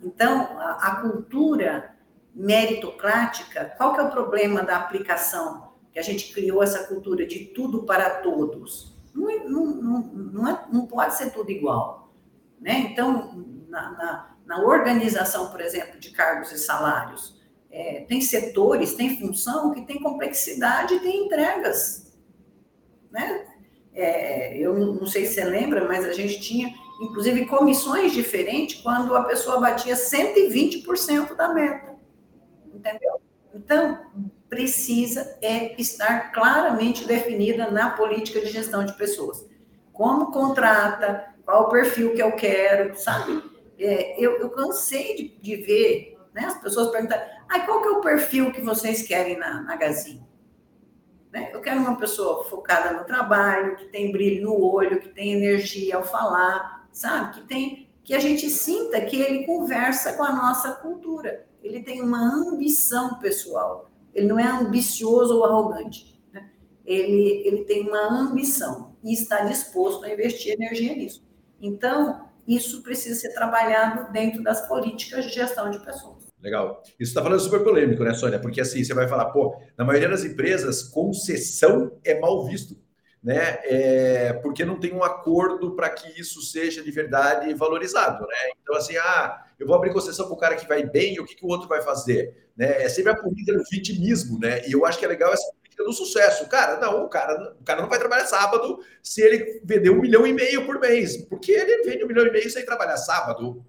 Então, a, a cultura meritocrática, qual que é o problema da aplicação? Que a gente criou essa cultura de tudo para todos. Não, é, não, não, não, é, não pode ser tudo igual. Né? Então, na, na, na organização, por exemplo, de cargos e salários, é, tem setores, tem função que tem complexidade tem entregas. Né? É, eu não sei se você lembra, mas a gente tinha, inclusive, comissões diferentes quando a pessoa batia 120% da meta. Entendeu? Então, precisa é estar claramente definida na política de gestão de pessoas. Como contrata, qual o perfil que eu quero, sabe? É, eu, eu, cansei de, de ver né, as pessoas perguntarem, ah, qual que é o perfil que vocês querem na, na Gazin? Né? Eu quero uma pessoa focada no trabalho, que tem brilho no olho, que tem energia ao falar, sabe? Que tem que a gente sinta que ele conversa com a nossa cultura. Ele tem uma ambição pessoal. Ele não é ambicioso ou arrogante. Né? Ele, ele tem uma ambição e está disposto a investir energia nisso. Então, isso precisa ser trabalhado dentro das políticas de gestão de pessoas. Legal. Isso está falando super polêmico, né, Sônia? Porque assim, você vai falar, pô, na maioria das empresas, concessão é mal visto, né? É, porque não tem um acordo para que isso seja de verdade valorizado, né? Então, assim, ah, eu vou abrir concessão para o cara que vai bem, o que, que o outro vai fazer? Né? É sempre a política do vitimismo, né? E eu acho que é legal essa política do sucesso. Cara, não, o cara, o cara não vai trabalhar sábado se ele vender um milhão e meio por mês, porque ele vende um milhão e meio sem trabalhar sábado.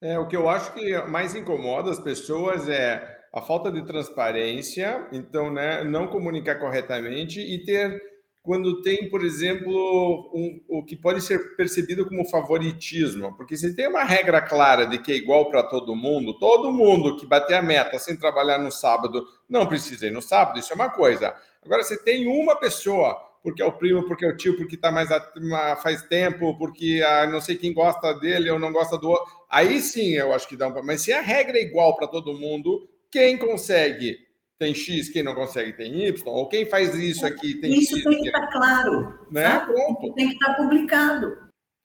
É, o que eu acho que mais incomoda as pessoas é a falta de transparência, então, né, não comunicar corretamente e ter, quando tem, por exemplo, um, o que pode ser percebido como favoritismo, porque se tem uma regra clara de que é igual para todo mundo, todo mundo que bater a meta sem trabalhar no sábado não precisa ir no sábado, isso é uma coisa. Agora, se tem uma pessoa porque é o primo, porque é o tio, porque está mais faz tempo, porque a, não sei quem gosta dele ou não gosta do outro. Aí sim eu acho que dá um. Mas se a regra é igual para todo mundo, quem consegue tem X, quem não consegue tem Y, ou quem faz isso aqui tem isso X. Isso tem que estar tá claro. Né? Pronto. Tem que estar tá publicado.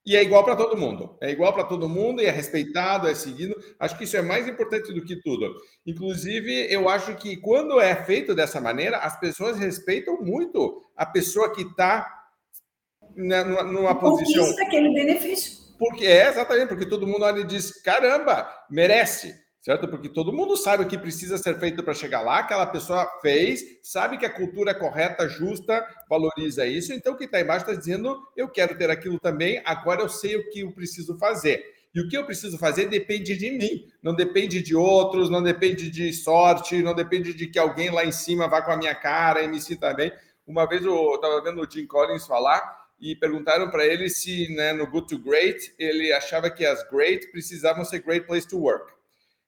E é igual para todo mundo. É igual para todo mundo e é respeitado, é seguido. Acho que isso é mais importante do que tudo. Inclusive, eu acho que quando é feito dessa maneira, as pessoas respeitam muito a pessoa que está numa, numa posição. Conquista aquele benefício. Porque é exatamente, porque todo mundo olha e diz: caramba, merece certo? Porque todo mundo sabe o que precisa ser feito para chegar lá, aquela pessoa fez, sabe que a cultura é correta, justa, valoriza isso, então o que está embaixo está dizendo, eu quero ter aquilo também, agora eu sei o que eu preciso fazer. E o que eu preciso fazer depende de mim, não depende de outros, não depende de sorte, não depende de que alguém lá em cima vá com a minha cara e me sinta bem. Uma vez eu estava vendo o Jim Collins falar e perguntaram para ele se né, no Good to Great ele achava que as great precisavam ser great place to work.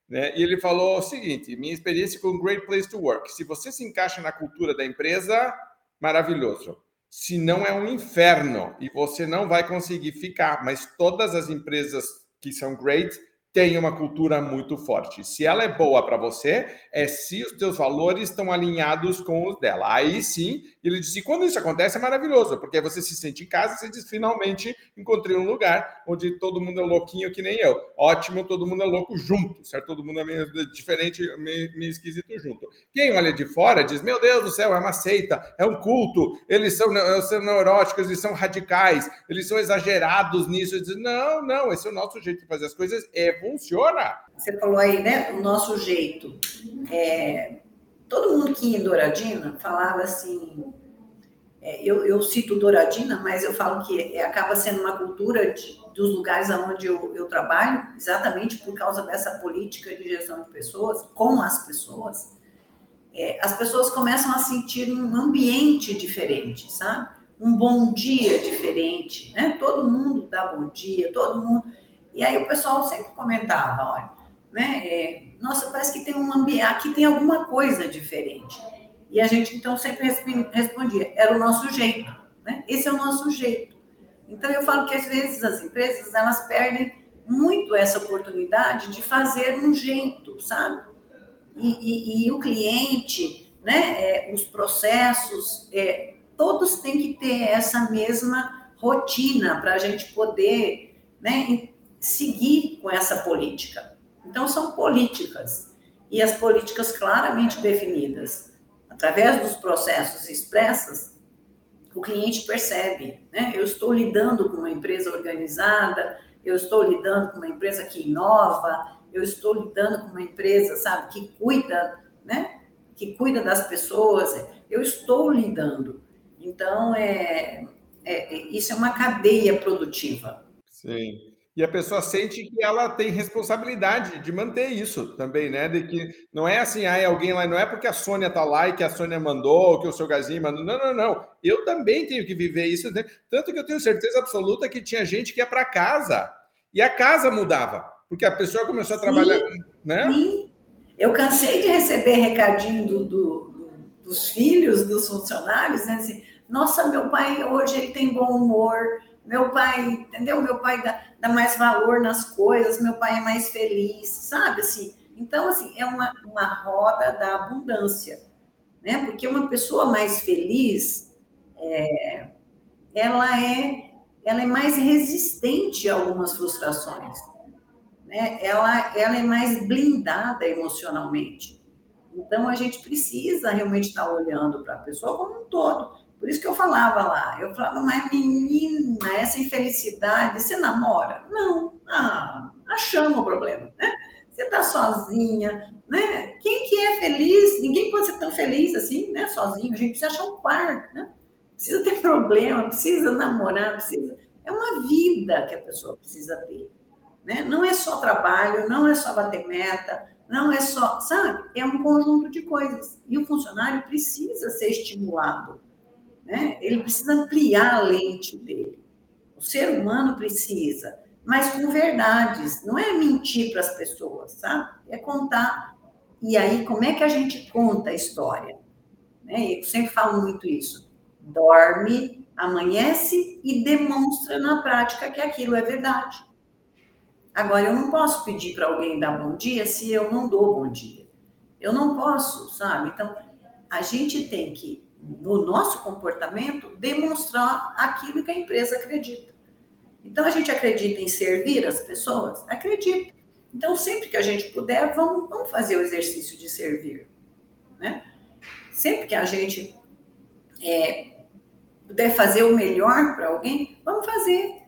Né? E ele falou o seguinte: minha experiência com Great Place to Work. Se você se encaixa na cultura da empresa, maravilhoso. Se não é um inferno e você não vai conseguir ficar, mas todas as empresas que são great tem uma cultura muito forte. Se ela é boa para você, é se os teus valores estão alinhados com os dela. Aí sim, ele disse: quando isso acontece é maravilhoso, porque você se sente em casa, você diz: finalmente encontrei um lugar onde todo mundo é louquinho que nem eu. Ótimo, todo mundo é louco junto, certo? Todo mundo é meio diferente, meio, meio esquisito junto. Quem olha de fora diz: meu Deus do céu, é uma seita, é um culto, eles são, são neuróticos, eles são radicais, eles são exagerados nisso. Diz, não, não, esse é o nosso jeito de fazer as coisas, é funciona. Você falou aí, né? O nosso jeito. É, todo mundo que ia em Douradina falava assim. É, eu, eu, cito Douradina, mas eu falo que é, acaba sendo uma cultura de, dos lugares onde eu, eu, trabalho, exatamente por causa dessa política de gestão de pessoas, com as pessoas. É, as pessoas começam a sentir um ambiente diferente, sabe? Um bom dia diferente, né? Todo mundo dá bom dia, todo mundo. E aí o pessoal sempre comentava, olha, né? É, nossa, parece que tem um ambiente, aqui tem alguma coisa diferente. E a gente então sempre respondia, era o nosso jeito, né? Esse é o nosso jeito. Então eu falo que às vezes as empresas elas perdem muito essa oportunidade de fazer um jeito, sabe? E, e, e o cliente, né? É, os processos, é, todos têm que ter essa mesma rotina para a gente poder, né? Seguir com essa política. Então são políticas e as políticas claramente definidas através dos processos expressos, o cliente percebe, né? Eu estou lidando com uma empresa organizada, eu estou lidando com uma empresa que inova, eu estou lidando com uma empresa, sabe, que cuida, né? Que cuida das pessoas. Eu estou lidando. Então, é, é isso é uma cadeia produtiva. Sim. E a pessoa sente que ela tem responsabilidade de manter isso também, né? De que não é assim, ah, alguém lá, não é porque a Sônia tá lá e que a Sônia mandou, que o seu Gazinho mandou. Não, não, não. Eu também tenho que viver isso. Né? Tanto que eu tenho certeza absoluta que tinha gente que ia para casa e a casa mudava, porque a pessoa começou a trabalhar, sim, né? Sim. Eu cansei de receber recadinho do, do, dos filhos, dos funcionários, né? Assim, nossa, meu pai hoje ele tem bom humor meu pai, entendeu? Meu pai dá, dá, mais valor nas coisas, meu pai é mais feliz, sabe? Assim, então, assim, é uma, uma roda da abundância, né? Porque uma pessoa mais feliz, é, ela, é, ela é mais resistente a algumas frustrações, né? Ela, ela é mais blindada emocionalmente. Então, a gente precisa realmente estar olhando para a pessoa como um todo. Por isso que eu falava lá, eu falava, mas menina, essa infelicidade, você namora? Não, ah, achamos o problema, né? Você está sozinha, né? Quem que é feliz? Ninguém pode ser tão feliz assim, né? Sozinho, a gente precisa achar um par, né? Precisa ter problema, precisa namorar, precisa... É uma vida que a pessoa precisa ter, né? Não é só trabalho, não é só bater meta, não é só, sabe? É um conjunto de coisas. E o funcionário precisa ser estimulado né? Ele precisa ampliar a lente dele. O ser humano precisa, mas com verdades. Não é mentir para as pessoas, sabe? É contar. E aí, como é que a gente conta a história? Né? Eu sempre falo muito isso. Dorme, amanhece e demonstra na prática que aquilo é verdade. Agora, eu não posso pedir para alguém dar bom dia se eu não dou bom dia. Eu não posso, sabe? Então, a gente tem que no nosso comportamento, demonstrar aquilo que a empresa acredita. Então, a gente acredita em servir as pessoas? Acredita. Então, sempre que a gente puder, vamos, vamos fazer o exercício de servir. Né? Sempre que a gente é, puder fazer o melhor para alguém, vamos fazer.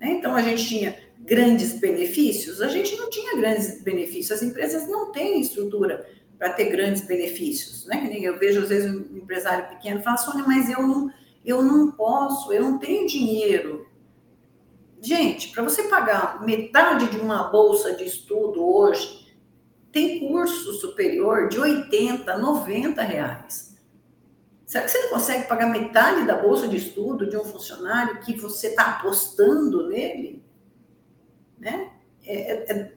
Né? Então, a gente tinha grandes benefícios? A gente não tinha grandes benefícios. As empresas não têm estrutura para ter grandes benefícios, né? Eu vejo às vezes um empresário pequeno fala, Sônia, mas eu não, eu não posso, eu não tenho dinheiro. Gente, para você pagar metade de uma bolsa de estudo hoje, tem curso superior de 80, 90 reais. Será que você não consegue pagar metade da bolsa de estudo de um funcionário que você está apostando nele? Né? É, é,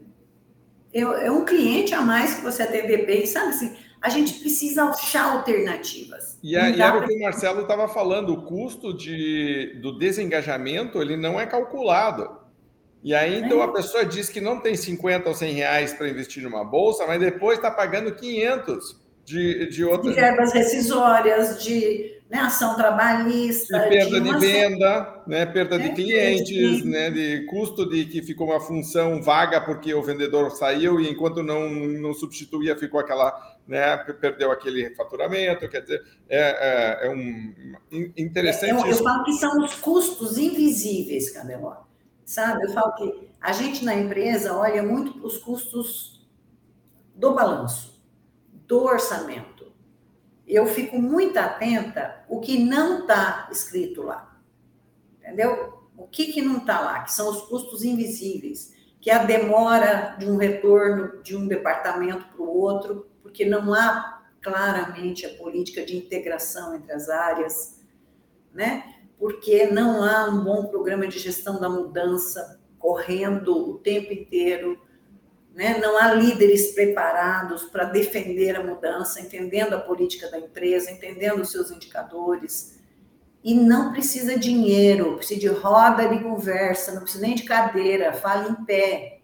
é, um cliente a mais que você atender bem, sabe assim? A gente precisa achar alternativas. E, a, e era o que o Marcelo estava falando, o custo de, do desengajamento ele não é calculado. E aí, então, a pessoa diz que não tem 50 ou 100 reais para investir numa bolsa, mas depois está pagando 500 de, de outras... De verbas rescisórias, de né, ação trabalhista. De perda de, de venda, né, perda de é, clientes, de... né, de custo de que ficou uma função vaga porque o vendedor saiu e enquanto não, não substituía ficou aquela, né, perdeu aquele faturamento, quer dizer, é, é, é um interessante. Eu, eu, falo que são os custos invisíveis, Candeló, sabe? Eu falo que a gente na empresa olha muito para os custos do balanço, do orçamento eu fico muito atenta o que não está escrito lá. Entendeu? O que, que não está lá? Que são os custos invisíveis, que é a demora de um retorno de um departamento para o outro, porque não há claramente a política de integração entre as áreas, né? Porque não há um bom programa de gestão da mudança correndo o tempo inteiro, né? não há líderes preparados para defender a mudança, entendendo a política da empresa, entendendo os seus indicadores. E não precisa dinheiro, precisa de roda de conversa, não precisa nem de cadeira, fale em pé.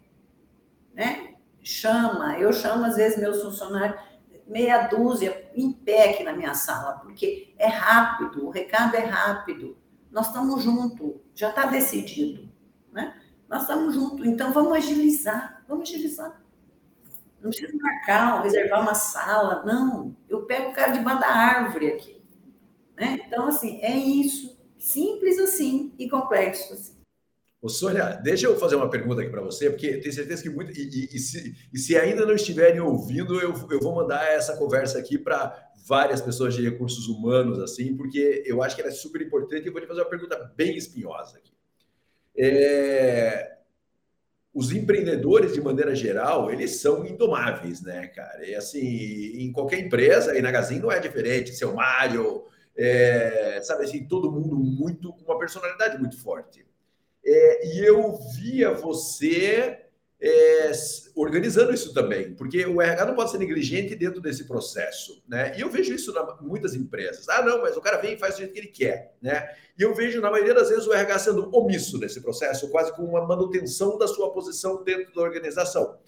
Né? Chama, eu chamo às vezes meus funcionários, meia dúzia em pé aqui na minha sala, porque é rápido, o recado é rápido. Nós estamos juntos, já está decidido. Né? Nós estamos juntos, então vamos agilizar, vamos agilizar. Não precisa marcar, reservar uma sala, não. Eu pego o cara debaixo da árvore aqui. Né? Então, assim, é isso. Simples assim e complexo assim. Ô, Sônia, deixa eu fazer uma pergunta aqui para você, porque tenho certeza que muito. E, e, e, se, e, se, ainda não estiverem ouvindo, eu, eu vou mandar essa conversa aqui para várias pessoas de recursos humanos, assim, porque eu acho que ela é super importante. Eu vou te fazer uma pergunta bem espinhosa aqui. É, os empreendedores, de maneira geral, eles são indomáveis, né, cara? E assim, em qualquer empresa, e na Gazin não é diferente, seu Mário, é, sabe assim, todo mundo muito com uma personalidade muito forte. É, e eu via você é, organizando isso também, porque o RH não pode ser negligente dentro desse processo, né? E eu vejo isso em muitas empresas. Ah, não, mas o cara vem e faz do jeito que ele quer, né? E eu vejo, na maioria das vezes, o RH sendo omisso nesse processo, quase com uma manutenção da sua posição dentro da organização.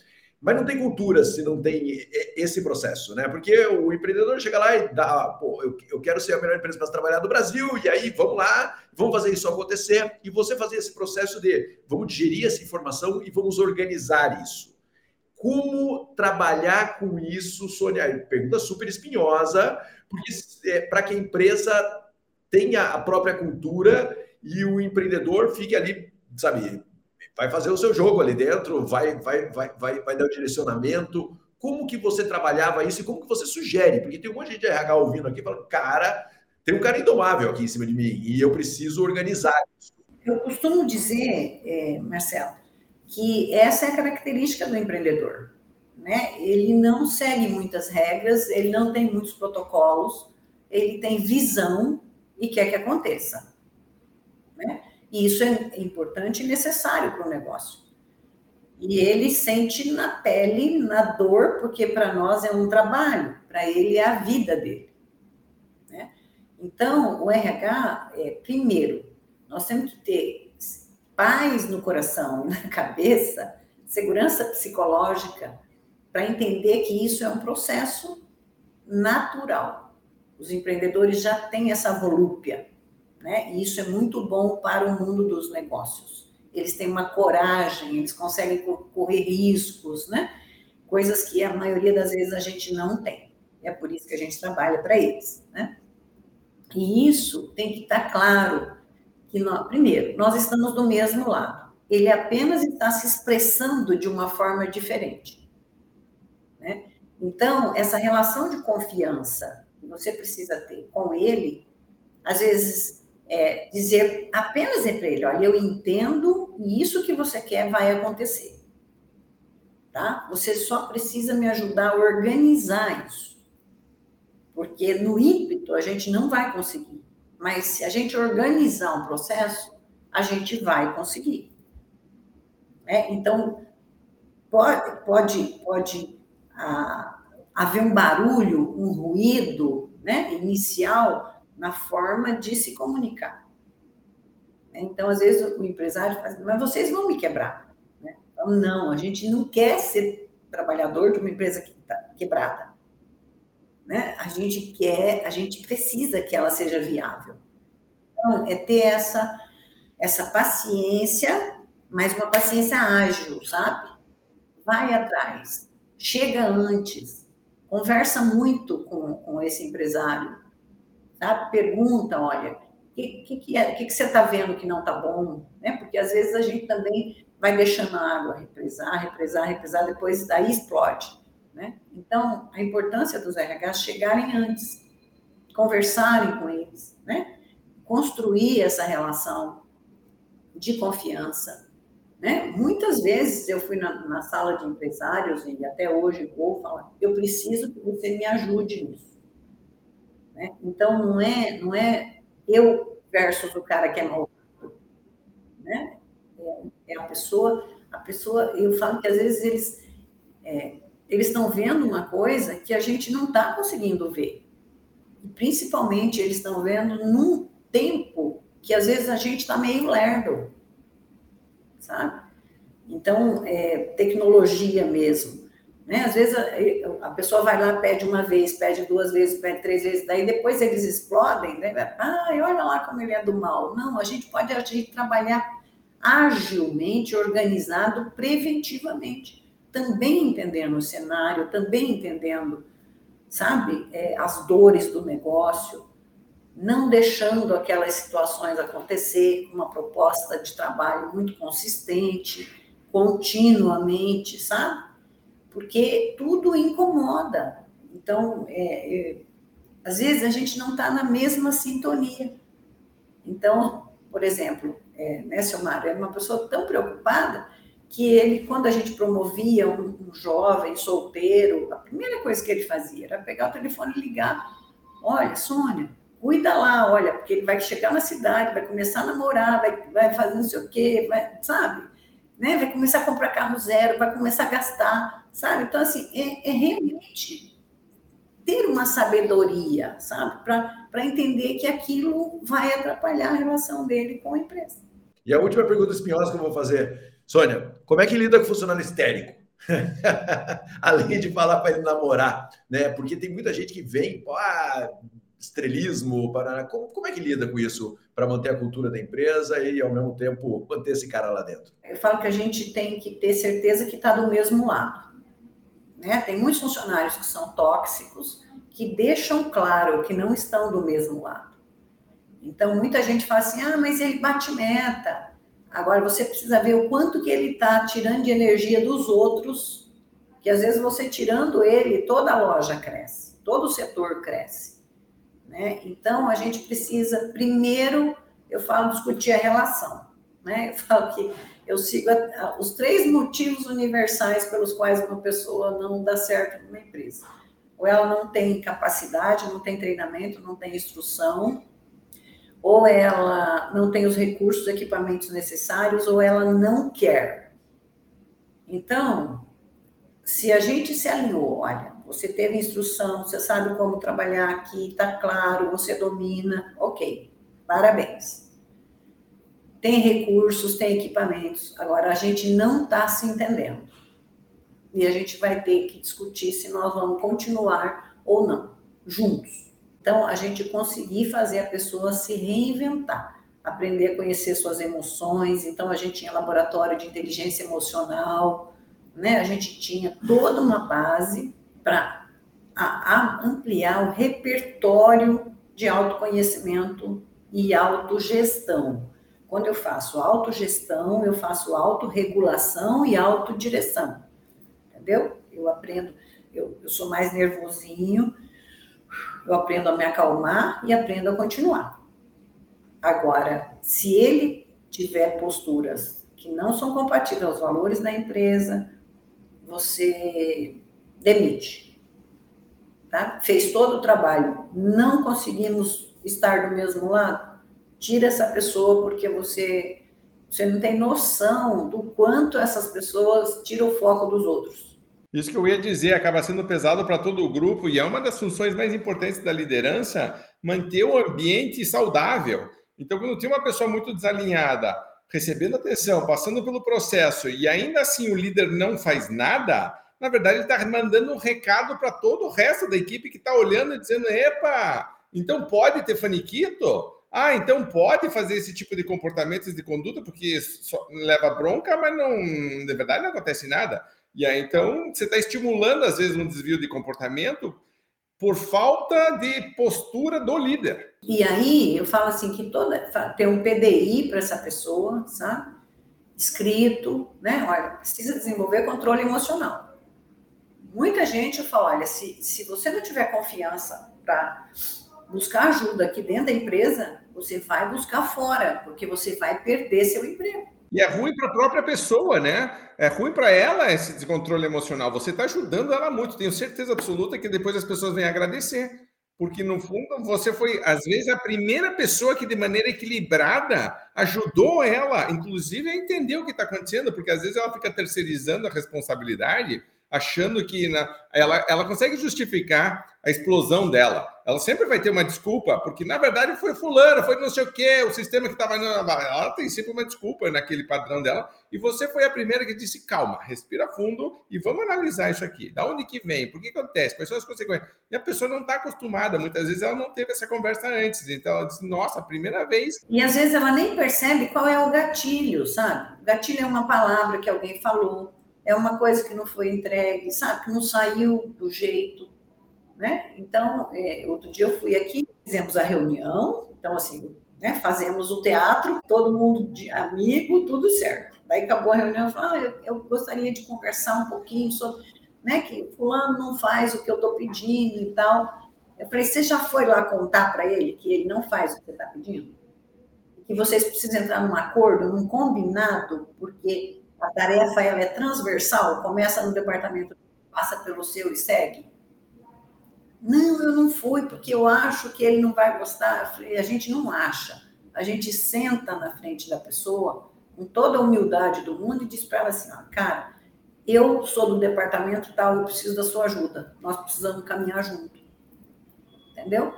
Mas não tem cultura se não tem esse processo, né? Porque o empreendedor chega lá e dá, pô, eu, eu quero ser a melhor empresa para trabalhar no Brasil, e aí vamos lá, vamos fazer isso acontecer, e você fazer esse processo de vamos digerir essa informação e vamos organizar isso. Como trabalhar com isso, Sônia? Pergunta super espinhosa, porque é, para que a empresa tenha a própria cultura e o empreendedor fique ali, sabe, vai fazer o seu jogo ali dentro, vai, vai, vai, vai, vai dar o direcionamento. Como que você trabalhava isso e como que você sugere? Porque tem um monte de RH ouvindo aqui falando, cara, tem um cara indomável aqui em cima de mim e eu preciso organizar isso. Eu costumo dizer, é, Marcelo, que essa é a característica do empreendedor. Né? Ele não segue muitas regras, ele não tem muitos protocolos, ele tem visão e quer que aconteça. Né? E isso é importante e necessário para o negócio. E ele sente na pele, na dor, porque para nós é um trabalho, para ele é a vida dele. Né? Então, o RH, é, primeiro, nós temos que ter paz no coração na cabeça, segurança psicológica, para entender que isso é um processo natural. Os empreendedores já têm essa volúpia né? E isso é muito bom para o mundo dos negócios. Eles têm uma coragem, eles conseguem correr riscos, né? Coisas que a maioria das vezes a gente não tem. É por isso que a gente trabalha para eles, né? E isso tem que estar claro que nós, primeiro, nós estamos do mesmo lado. Ele apenas está se expressando de uma forma diferente. Né? Então, essa relação de confiança que você precisa ter com ele, às vezes é, dizer apenas para ele, olha, eu entendo e isso que você quer vai acontecer. Tá? Você só precisa me ajudar a organizar isso. Porque no ímpeto a gente não vai conseguir. Mas se a gente organizar um processo, a gente vai conseguir. É, então, pode, pode, pode ah, haver um barulho, um ruído né, inicial, na forma de se comunicar. Então, às vezes, o empresário fala, mas vocês vão me quebrar. Né? Então, não, a gente não quer ser trabalhador de uma empresa que tá quebrada. Né? A gente quer, a gente precisa que ela seja viável. Então, é ter essa, essa paciência, mas uma paciência ágil, sabe? Vai atrás, chega antes, conversa muito com, com esse empresário, tá? Pergunta, olha, o que, que, que, é, que, que você está vendo que não está bom? Né? Porque às vezes a gente também vai deixando a água represar, represar, represar, depois daí explode. Né? Então, a importância dos RH chegarem antes, conversarem com eles, né? construir essa relação de confiança. Né? Muitas vezes eu fui na, na sala de empresários e até hoje vou falar, eu preciso que você me ajude nisso. Né? Então, não é, não é eu versus o cara que é malvado. Né? É, é a pessoa, a pessoa, eu falo que às vezes eles é, eles estão vendo uma coisa que a gente não está conseguindo ver. E principalmente eles estão vendo num tempo que às vezes a gente está meio lerdo, sabe? Então, é, tecnologia mesmo. Né? Às vezes a, a, pessoa vai lá, pede uma vez, pede duas vezes, pede três vezes, daí depois eles explodem, né? Ah, olha lá como ele é do mal. Não, a gente pode agir, trabalhar agilmente, organizado, preventivamente. Também entendendo o cenário, também entendendo, sabe, é, as dores do negócio, não deixando aquelas situações acontecer, uma proposta de trabalho muito consistente, continuamente, sabe? Porque tudo incomoda. Então, é, é, às vezes a gente não está na mesma sintonia. Então, por exemplo, é, né, Silmar, era uma pessoa tão preocupada que ele, quando a gente promovia um, um, jovem solteiro, a primeira coisa que ele fazia era pegar o telefone e ligar. Olha, Sônia, cuida lá, olha, porque ele vai chegar na cidade, vai começar a namorar, vai, vai fazer não sei o quê, vai, sabe? Né? Vai começar a comprar carro zero, vai começar a gastar, sabe? Então, assim, é, é realmente ter uma sabedoria, sabe? Para entender que aquilo vai atrapalhar a relação dele com a empresa. E a última pergunta espinhosa que eu vou fazer, Sônia, como é que lida com funcionário histérico? <laughs> Além de falar para ele namorar, né? Porque tem muita gente que vem, ah, estrelismo? Para... Como, como é que lida com isso para manter a cultura da empresa e, ao mesmo tempo, manter esse cara lá dentro? Eu falo que a gente tem que ter certeza que está do mesmo lado. Né? Tem muitos funcionários que são tóxicos, que deixam claro que não estão do mesmo lado. Então, muita gente fala assim, ah, mas ele bate meta. Agora, você precisa ver o quanto que ele está tirando de energia dos outros, que às vezes você tirando ele, toda a loja cresce, todo o setor cresce. Né? Então, a gente precisa, primeiro, eu falo discutir a relação. Né? Eu falo que eu sigo a, a, os três motivos universais pelos quais uma pessoa não dá certo numa empresa. Ou ela não tem capacidade, não tem treinamento, não tem instrução, ou ela não tem os recursos, equipamentos necessários, ou ela não quer. Então, se a gente se alinhou, olha, você teve instrução, você sabe como trabalhar aqui, está claro, você domina, ok, parabéns. Tem recursos, tem equipamentos, agora a gente não está se entendendo. E a gente vai ter que discutir se nós vamos continuar ou não, juntos. Então, a gente conseguir fazer a pessoa se reinventar, aprender a conhecer suas emoções. Então, a gente tinha laboratório de inteligência emocional, né? A gente tinha toda uma base para ampliar o repertório de autoconhecimento e autogestão. Quando eu faço autogestão, eu faço autorregulação e autodireção. Entendeu? Eu aprendo, eu, eu sou mais nervosinho, eu aprendo a me acalmar e aprendo a continuar. Agora, se ele tiver posturas que não são compatíveis aos valores da empresa, você demite. Tá? Fez todo o trabalho, não conseguimos estar do mesmo lado, tira essa pessoa porque você você não tem noção do quanto essas pessoas tiram o foco dos outros. Isso que eu ia dizer, acaba sendo pesado para todo o grupo e é uma das funções mais importantes da liderança, manter o ambiente saudável. Então, quando tem uma pessoa muito desalinhada, recebendo atenção, passando pelo processo e ainda assim o líder não faz nada, na verdade, ele está mandando um recado para todo o resto da equipe que está olhando e dizendo: epa, então pode ter faniquito? Ah, então pode fazer esse tipo de comportamentos de conduta, porque leva bronca, mas não, de verdade, não acontece nada. E aí, então, você está estimulando, às vezes, um desvio de comportamento por falta de postura do líder. E aí, eu falo assim, que toda tem um PDI para essa pessoa, sabe? Escrito, né? Olha, precisa desenvolver controle emocional muita gente fala, olha, se, se você não tiver confiança para buscar ajuda aqui dentro da empresa, você vai buscar fora, porque você vai perder seu emprego. E é ruim para a própria pessoa, né? É ruim para ela esse descontrole emocional. Você está ajudando ela muito. Tenho certeza absoluta que depois as pessoas vêm agradecer. Porque, no fundo, você foi, às vezes, a primeira pessoa que, de maneira equilibrada, ajudou ela, inclusive, a entender o que está acontecendo, porque às vezes ela fica terceirizando a responsabilidade achando que na, ela, ela consegue justificar a explosão dela. Ela sempre vai ter uma desculpa, porque na verdade foi fulano, foi não sei o quê, o sistema que estava. Ela tem sempre uma desculpa naquele padrão dela. E você foi a primeira que disse: calma, respira fundo e vamos analisar isso aqui. Da onde que vem? Por que acontece? Quais são as consequências? E a pessoa não está acostumada, muitas vezes ela não teve essa conversa antes. Então ela diz: nossa, primeira vez. E às vezes ela nem percebe qual é o gatilho, sabe? Gatilho é uma palavra que alguém falou, é uma coisa que não foi entregue, sabe? Que não saiu do jeito né? Então, é, outro dia eu fui aqui, fizemos a reunião, então, assim, né, fazemos o teatro, todo mundo de amigo, tudo certo. Daí acabou a reunião, ah, eu, eu gostaria de conversar um pouquinho sobre, né, que fulano não faz o que eu estou pedindo e tal. Eu falei, você já foi lá contar para ele que ele não faz o que você está pedindo? Que vocês precisam entrar num acordo, num combinado, porque a tarefa ela é transversal, começa no departamento, passa pelo seu e segue. Não, eu não fui, porque eu acho que ele não vai gostar. A gente não acha. A gente senta na frente da pessoa, com toda a humildade do mundo, e diz para ela assim: ó, cara, eu sou do departamento tal, eu preciso da sua ajuda. Nós precisamos caminhar junto. Entendeu?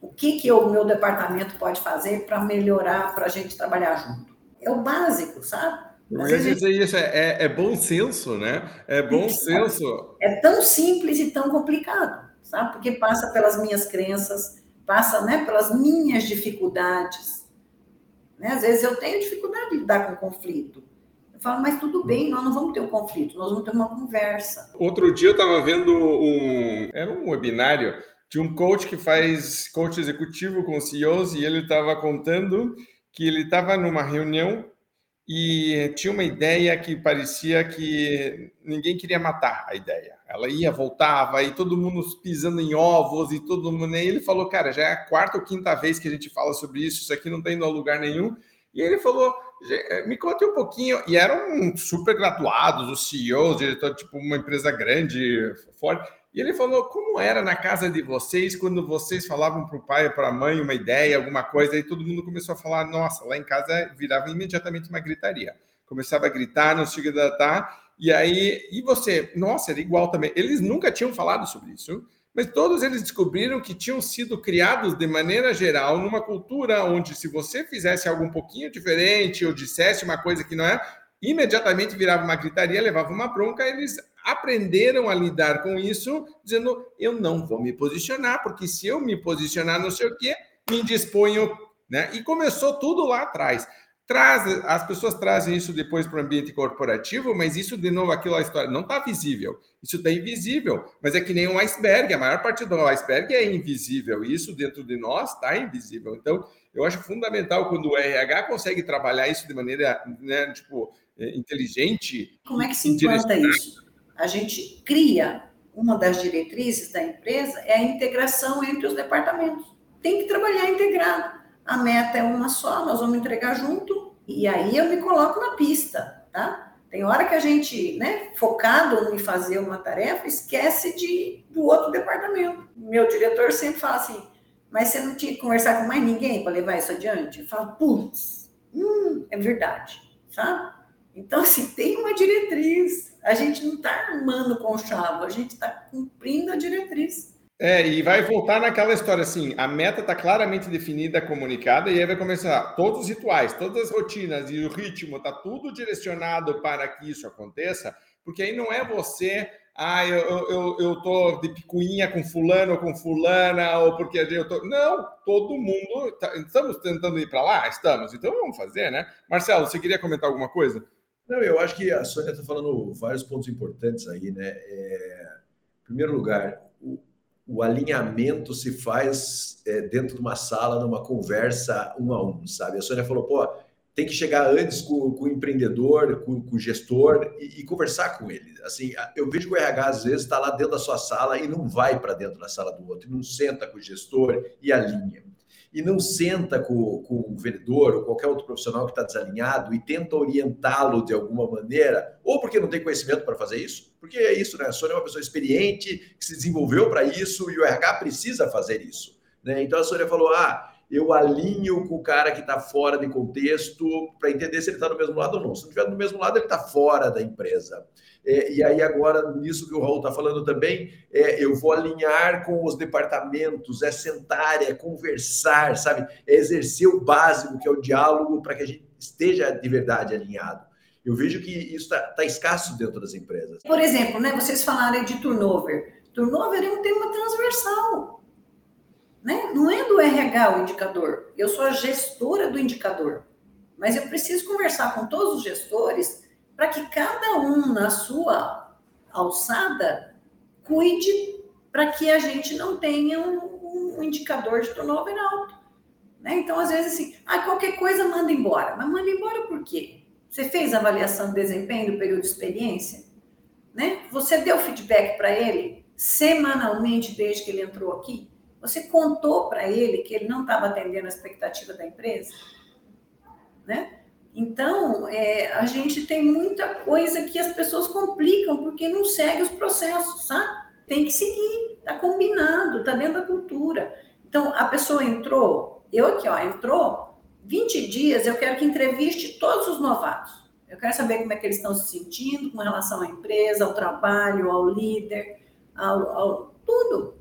O que, que o meu departamento pode fazer para melhorar, para a gente trabalhar junto? É o básico, sabe? Eu ia dizer isso, é, é, é, bom senso, né? É bom senso. É tão simples e tão complicado sabe? Porque passa pelas minhas crenças, passa né, pelas minhas dificuldades. Né? Às vezes eu tenho dificuldade de lidar com conflito. Eu falo, mas tudo bem, nós não vamos ter um conflito, nós vamos ter uma conversa. Outro dia eu estava vendo um. Era um webinário de um coach que faz coach executivo com CEOs e ele estava contando que ele estava numa reunião e tinha uma ideia que parecia que ninguém queria matar a ideia. Ela ia, voltava, e todo mundo pisando em ovos, e todo mundo. E ele falou, cara, já é a quarta ou quinta vez que a gente fala sobre isso, isso aqui não está indo a lugar nenhum. E ele falou, me conte um pouquinho. E eram super graduados, os CEOs, diretor, tipo, uma empresa grande, forte. E ele falou como era na casa de vocês quando vocês falavam para o pai ou para a mãe uma ideia, alguma coisa, e todo mundo começou a falar, nossa, lá em casa virava imediatamente uma gritaria. Começava a gritar, não se tá e aí, e você, nossa, era igual também. Eles nunca tinham falado sobre isso, mas todos eles descobriram que tinham sido criados de maneira geral numa cultura onde se você fizesse algo um pouquinho diferente ou dissesse uma coisa que não é, imediatamente virava uma gritaria, levava uma bronca, eles aprenderam a lidar com isso, dizendo: eu não vou me posicionar, porque se eu me posicionar não sei o quê, me indisponho. Né? E começou tudo lá atrás. Traz, as pessoas trazem isso depois para o ambiente corporativo, mas isso, de novo, aquilo a história não está visível. Isso está invisível, mas é que nem um iceberg. A maior parte do iceberg é invisível. E isso dentro de nós está invisível. Então, eu acho fundamental quando o RH consegue trabalhar isso de maneira, né, tipo, inteligente. Como é que se implanta isso? a gente cria uma das diretrizes da empresa é a integração entre os departamentos. Tem que trabalhar integrado. A meta é uma só, nós vamos entregar junto e aí eu me coloco na pista, tá? Tem hora que a gente, né, focado em fazer uma tarefa, esquece de do outro departamento. Meu diretor sempre fala assim: "Mas você não tinha que conversar com mais ninguém para levar isso adiante?" Eu falo: "Putz, hum, é verdade", sabe? Então assim, tem uma diretriz, a gente não está armando com chave, a gente está cumprindo a diretriz. É, e vai voltar naquela história assim: a meta está claramente definida, comunicada, e aí vai começar todos os rituais, todas as rotinas e o ritmo, está tudo direcionado para que isso aconteça, porque aí não é você, ah, eu, eu, eu tô de picuinha com fulano ou com fulana, ou porque eu tô. Não, todo mundo. Tá, estamos tentando ir para lá? Estamos, então vamos fazer, né? Marcelo, você queria comentar alguma coisa? Não, eu acho que a Sônia está falando vários pontos importantes aí, né? É, em primeiro lugar, o, o alinhamento se faz é, dentro de uma sala, numa conversa um a um, sabe? A Sônia falou, pô, tem que chegar antes com, com o empreendedor, com, com o gestor e, e, conversar com ele. Assim, eu vejo que o RH às vezes está lá dentro da sua sala e não vai para dentro da sala do outro, não senta com o gestor e alinha e não senta com, com o vendedor ou qualquer outro profissional que está desalinhado e tenta orientá-lo de alguma maneira, ou porque não tem conhecimento para fazer isso, porque é isso, né? A Sônia é uma pessoa experiente, que se desenvolveu para isso e o RH precisa fazer isso. Né? Então a Sônia falou: ah, eu alinho com o cara que está fora de contexto para entender se ele está no mesmo lado ou não. Se não estiver no mesmo lado, ele está fora da empresa. É, e aí, agora, nisso que o Raul está falando também, é, eu vou alinhar com os departamentos, é sentar, é conversar, sabe? É exercer o básico, que é o diálogo, para que a gente esteja de verdade alinhado. Eu vejo que isso está tá escasso dentro das empresas. Por exemplo, né, vocês falaram de turnover. Turnover é um tema transversal. Né? Não é do RH o indicador. Eu sou a gestora do indicador. Mas eu preciso conversar com todos os gestores para que cada um, na sua alçada, cuide para que a gente não tenha um, um indicador de turnover alto. Né? Então, às vezes, assim, ah, qualquer coisa manda embora. Mas manda embora por quê? Você fez avaliação de desempenho do período de experiência? Né? Você deu feedback para ele semanalmente desde que ele entrou aqui? Você contou para ele que ele não estava atendendo a expectativa da empresa? Né? Então, é, a gente tem muita coisa que as pessoas complicam porque não segue os processos, sabe? Tem que seguir, está combinado, está dentro da cultura. Então, a pessoa entrou, eu aqui, ó, entrou, 20 dias eu quero que entreviste todos os novatos. Eu quero saber como é que eles estão se sentindo com relação à empresa, ao trabalho, ao líder, ao, ao tudo.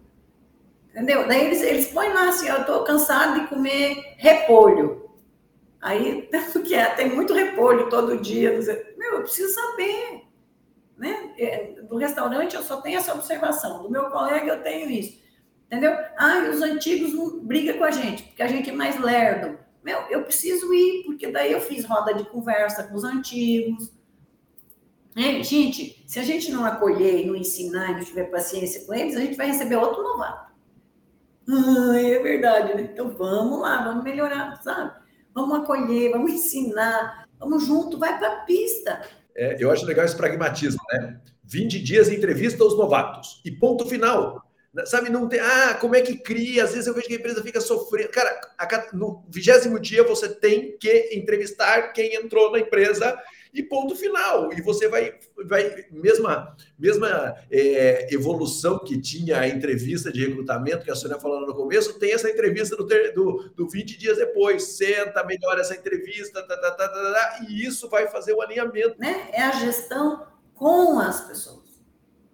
Entendeu? Daí eles, eles põem lá assim, eu estou cansado de comer repolho. Aí, <laughs> tanto que é, tem muito repolho todo dia. Meu, eu preciso saber. Né? É, do restaurante eu só tenho essa observação. Do meu colega eu tenho isso. Entendeu? Ah, os antigos não brigam com a gente, porque a gente é mais lerdo. Meu, eu preciso ir, porque daí eu fiz roda de conversa com os antigos. É, gente, se a gente não acolher não ensinar não tiver paciência com eles, a gente vai receber outro novato. Ah, é verdade, né? Então vamos lá, vamos melhorar, sabe? Vamos acolher, vamos ensinar, vamos junto, vai para a pista. É, eu acho legal esse pragmatismo, né? 20 dias entrevista aos novatos. E ponto final. Sabe, não tem. Ah, como é que cria? Às vezes eu vejo que a empresa fica sofrendo. Cara, no vigésimo dia você tem que entrevistar quem entrou na empresa e ponto final. E você vai, vai mesma, mesma é, evolução que tinha a entrevista de recrutamento que a Sônia falou no começo, tem essa entrevista do, do, do 20 dias depois. Senta, melhora essa entrevista, tá, tá, tá, tá, tá, e isso vai fazer o alinhamento. Né? É a gestão com as pessoas.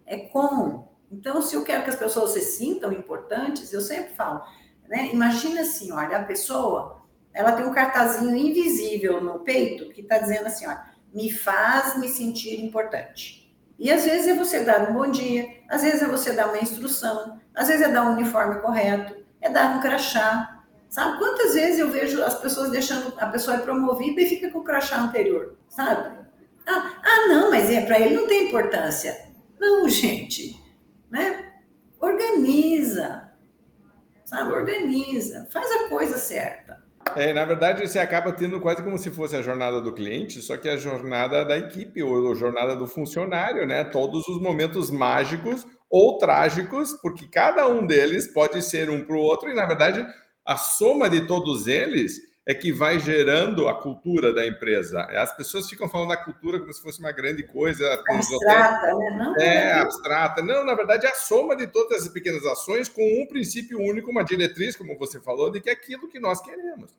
É com então, se eu quero que as pessoas se sintam importantes, eu sempre falo, né? Imagina assim, olha, a pessoa, ela tem um cartazinho invisível no peito que está dizendo assim, olha, me faz me sentir importante. E às vezes é você dar um bom dia, às vezes é você dar uma instrução, às vezes é dar um uniforme correto, é dar um crachá. Sabe quantas vezes eu vejo as pessoas deixando a pessoa é promovida e fica com o crachá anterior, sabe? Ah, ah não, mas é para ele não tem importância. Não, gente né? Organiza, sabe? Organiza, faz a coisa certa. É, na verdade, você acaba tendo quase como se fosse a jornada do cliente, só que a jornada da equipe ou a jornada do funcionário, né? Todos os momentos mágicos ou trágicos, porque cada um deles pode ser um para o outro, e na verdade, a soma de todos eles é que vai gerando a cultura da empresa. As pessoas ficam falando da cultura como se fosse uma grande coisa. Abstrata, né? Não, é, abstrata. Não, na verdade, é a soma de todas as pequenas ações com um princípio único, uma diretriz, como você falou, de que é aquilo que nós queremos.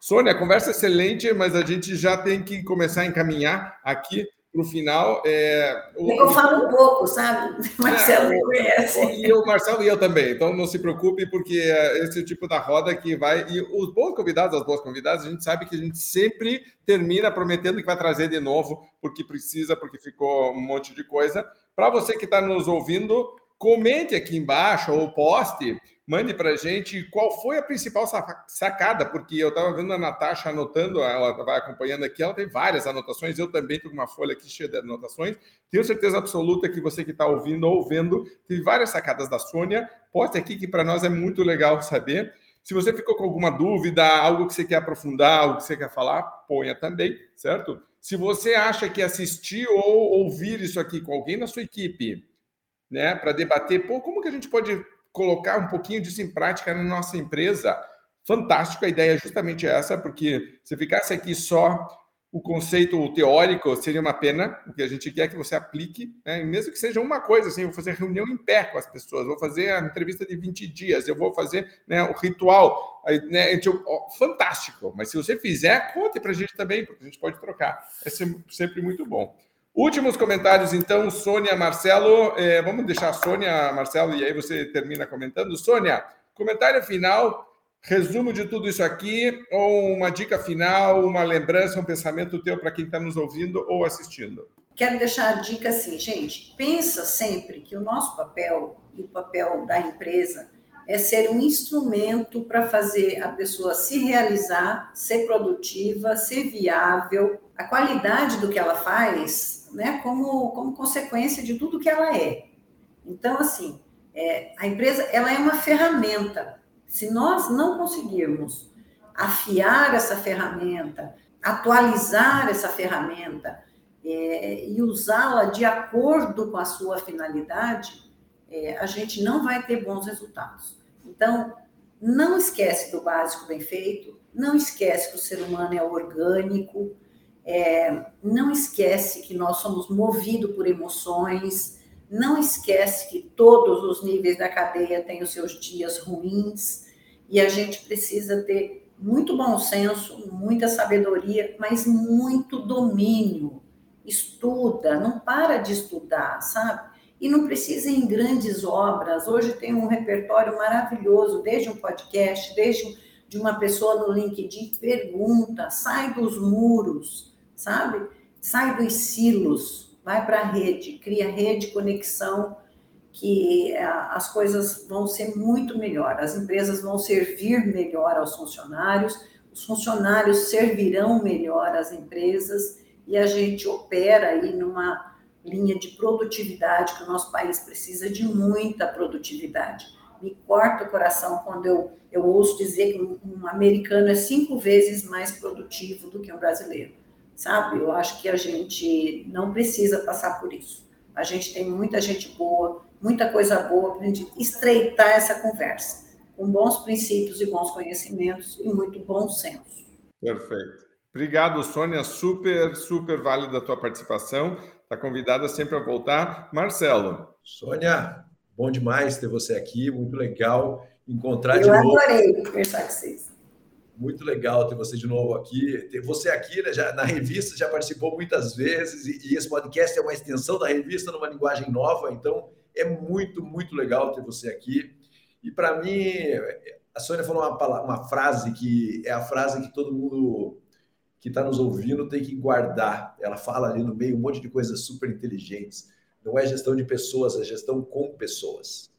Sônia, conversa excelente, mas a gente já tem que começar a encaminhar aqui para o final. É, o... Eu falo um pouco, sabe? <laughs> Marcelo é, conhece. E o Marcelo e eu também, então não se preocupe, porque é esse tipo da roda que vai. E os bons convidados, as boas convidadas, a gente sabe que a gente sempre termina prometendo que vai trazer de novo, porque precisa, porque ficou um monte de coisa. Para você que está nos ouvindo, comente aqui embaixo ou poste mande para a gente qual foi a principal sacada, porque eu estava vendo a Natasha anotando, ela vai acompanhando aqui, ela tem várias anotações, eu também tenho uma folha aqui cheia de anotações. Tenho certeza absoluta que você que está ouvindo ou vendo, tem várias sacadas da Sônia. Poste aqui que para nós é muito legal saber. Se você ficou com alguma dúvida, algo que você quer aprofundar, algo que você quer falar, ponha também, certo? Se você acha que assistir ou ouvir isso aqui com alguém na sua equipe, né, para debater, pô, como que a gente pode colocar um pouquinho disso em prática na nossa empresa, fantástico. A ideia é justamente essa, porque se ficasse aqui só o conceito teórico seria uma pena, o que a gente quer é que você aplique, né? mesmo que seja uma coisa, assim, vou fazer reunião em pé com as pessoas, vou fazer a entrevista de 20 dias, eu vou fazer né, o ritual, né, gente, ó, fantástico, mas se você fizer, conte para a gente também, porque a gente pode trocar, é sempre muito bom. Últimos comentários, então, Sônia, Marcelo, é, vamos deixar a Sônia, Marcelo, e aí você termina comentando. Sônia, comentário final resumo de tudo isso aqui, ou uma dica final, uma lembrança, um pensamento teu para quem está nos ouvindo ou assistindo? Quero deixar a dica assim, gente, pensa sempre que o nosso papel e o papel da empresa é ser um instrumento para fazer a pessoa se realizar, ser produtiva, ser viável, a qualidade do que ela faz, né, como, como consequência de tudo que ela é. Então, assim, é, a empresa ela é uma ferramenta se nós não conseguirmos afiar essa ferramenta, atualizar essa ferramenta é, e usá-la de acordo com a sua finalidade, é, a gente não vai ter bons resultados. Então, não esquece do básico bem feito, não esquece que o ser humano é orgânico, é, não esquece que nós somos movidos por emoções, não esquece que todos os níveis da cadeia têm os seus dias ruins e a gente precisa ter muito bom senso, muita sabedoria, mas muito domínio. Estuda, não para de estudar, sabe? E não precisa em grandes obras. Hoje tem um repertório maravilhoso, desde um podcast, desde de uma pessoa no LinkedIn, pergunta, sai dos muros, sabe? Sai dos silos, vai para a rede, cria rede, conexão, que é, as coisas vão ser muito melhor, as empresas vão servir melhor aos funcionários, os funcionários servirão melhor às empresas e a gente opera aí numa linha de produtividade que o nosso país precisa de muita produtividade. Me corta o coração quando eu, eu ouço dizer que um, um americano é cinco vezes mais produtivo do que um brasileiro sabe? Eu acho que a gente não precisa passar por isso. A gente tem muita gente boa, muita coisa boa para a gente estreitar essa conversa, com bons princípios e bons conhecimentos e muito bom senso. Perfeito. Obrigado, Sônia. Super, super válida a tua participação. Está convidada sempre a voltar. Marcelo. Sônia, bom demais ter você aqui. Muito legal encontrar Eu de novo. Eu adorei conversar com vocês. Muito legal ter você de novo aqui. Ter você aqui né, já, na revista já participou muitas vezes e, e, esse podcast é uma extensão da revista numa linguagem nova. Então é muito, muito legal ter você aqui. E para mim, a Sônia falou uma, uma frase que é a frase que todo mundo que está nos ouvindo tem que guardar. Ela fala ali no meio um monte de coisas super inteligentes. Não é gestão de pessoas, é gestão com pessoas.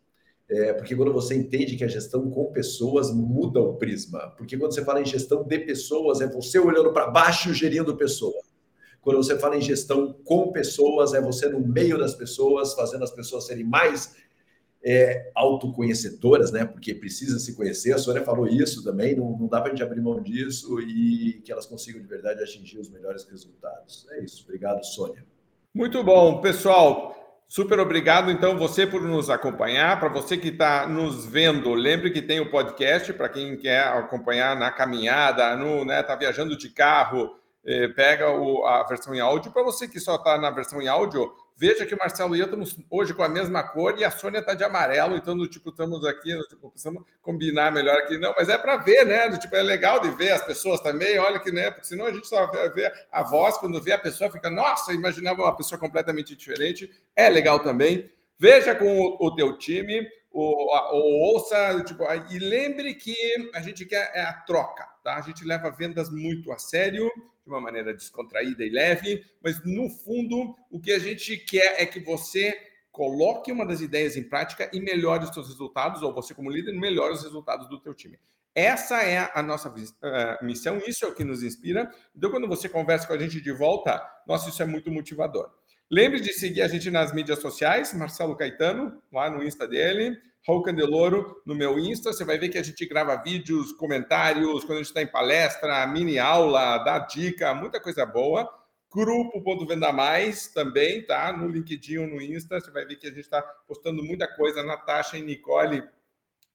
É, porque quando você entende que a gestão com pessoas muda o prisma. Porque quando você fala em gestão de pessoas, é você olhando para baixo gerindo pessoas. Quando você fala em gestão com pessoas, é você no meio das pessoas, fazendo as pessoas serem mais é, autoconhecedoras, né? Porque precisa se conhecer. A Sônia falou isso também, não, não dá para a gente abrir mão disso e que elas consigam de verdade atingir os melhores resultados. É isso. Obrigado, Sônia. Muito bom, pessoal. Super obrigado, então, você por nos acompanhar. Para você que está nos vendo, lembre que tem o podcast para quem quer acompanhar na caminhada, no, né, tá viajando de carro, eh, pega o, a versão em áudio. Para você que só está na versão em áudio, Veja que o Marcelo e eu estamos hoje com a mesma cor e a Sônia está de amarelo, então do tipo estamos aqui, do, tipo, precisamos combinar melhor aqui, não, mas é para ver, né? Do tipo é legal de ver as pessoas também, olha que né, porque senão a gente só vê a voz quando vê a pessoa fica, nossa, imaginava uma pessoa completamente diferente. É legal também. Veja com o, o teu time, ou, ou ouça, tipo, e lembre que a gente quer é a troca, tá? A gente leva vendas muito a sério de uma maneira descontraída e leve, mas no fundo o que a gente quer é que você coloque uma das ideias em prática e melhore os seus resultados, ou você como líder melhore os resultados do teu time. Essa é a nossa uh, missão, isso é o que nos inspira. Então, quando você conversa com a gente de volta, nossa, isso é muito motivador. Lembre de seguir a gente nas mídias sociais, Marcelo Caetano, lá no Insta dele, Raul Candeloro no meu Insta. Você vai ver que a gente grava vídeos, comentários, quando a gente está em palestra, mini aula, dá dica, muita coisa boa. Grupo Venda Mais também, tá? No LinkedIn ou no Insta, você vai ver que a gente está postando muita coisa. Natasha e Nicole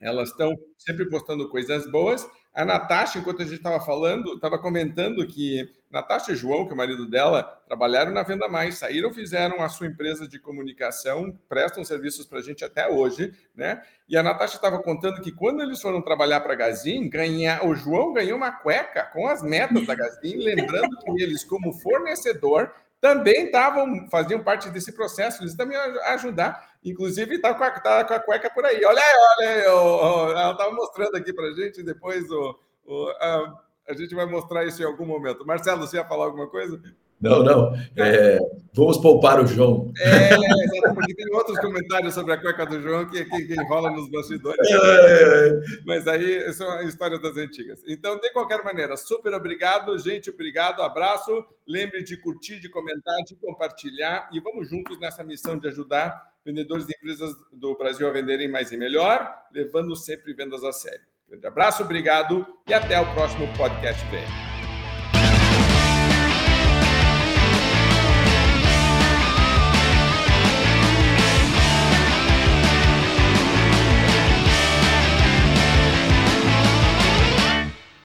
Elas estão sempre postando coisas boas. A Natasha, enquanto a gente estava falando, estava comentando que Natasha e João, que é o marido dela, trabalharam na Venda Mais, saíram, fizeram a sua empresa de comunicação, prestam serviços para a gente até hoje, né? E a Natasha estava contando que quando eles foram trabalhar para a Gazin, ganhar, o João ganhou uma cueca com as metas da Gazin, lembrando que eles, como fornecedor, também estavam, faziam parte desse processo, eles também ajudar. Inclusive, está com, tá com a cueca por aí. Olha aí, olha aí. Ela estava mostrando aqui para a gente, depois o, o a, a, gente vai mostrar isso em algum momento. Marcelo, você ia falar alguma coisa? Não, não. É, vamos poupar o João. É, exato, porque tem outros comentários sobre a cueca do João que, que, que rola nos bastidores. É, Mas aí são a história das antigas. Então, de qualquer maneira, super obrigado, gente. Obrigado, abraço. Lembre de curtir, de comentar, de compartilhar e vamos juntos nessa missão de ajudar vendedores de empresas do Brasil a venderem mais e melhor, levando sempre vendas a sério. Grande abraço, obrigado e até o próximo podcast VM.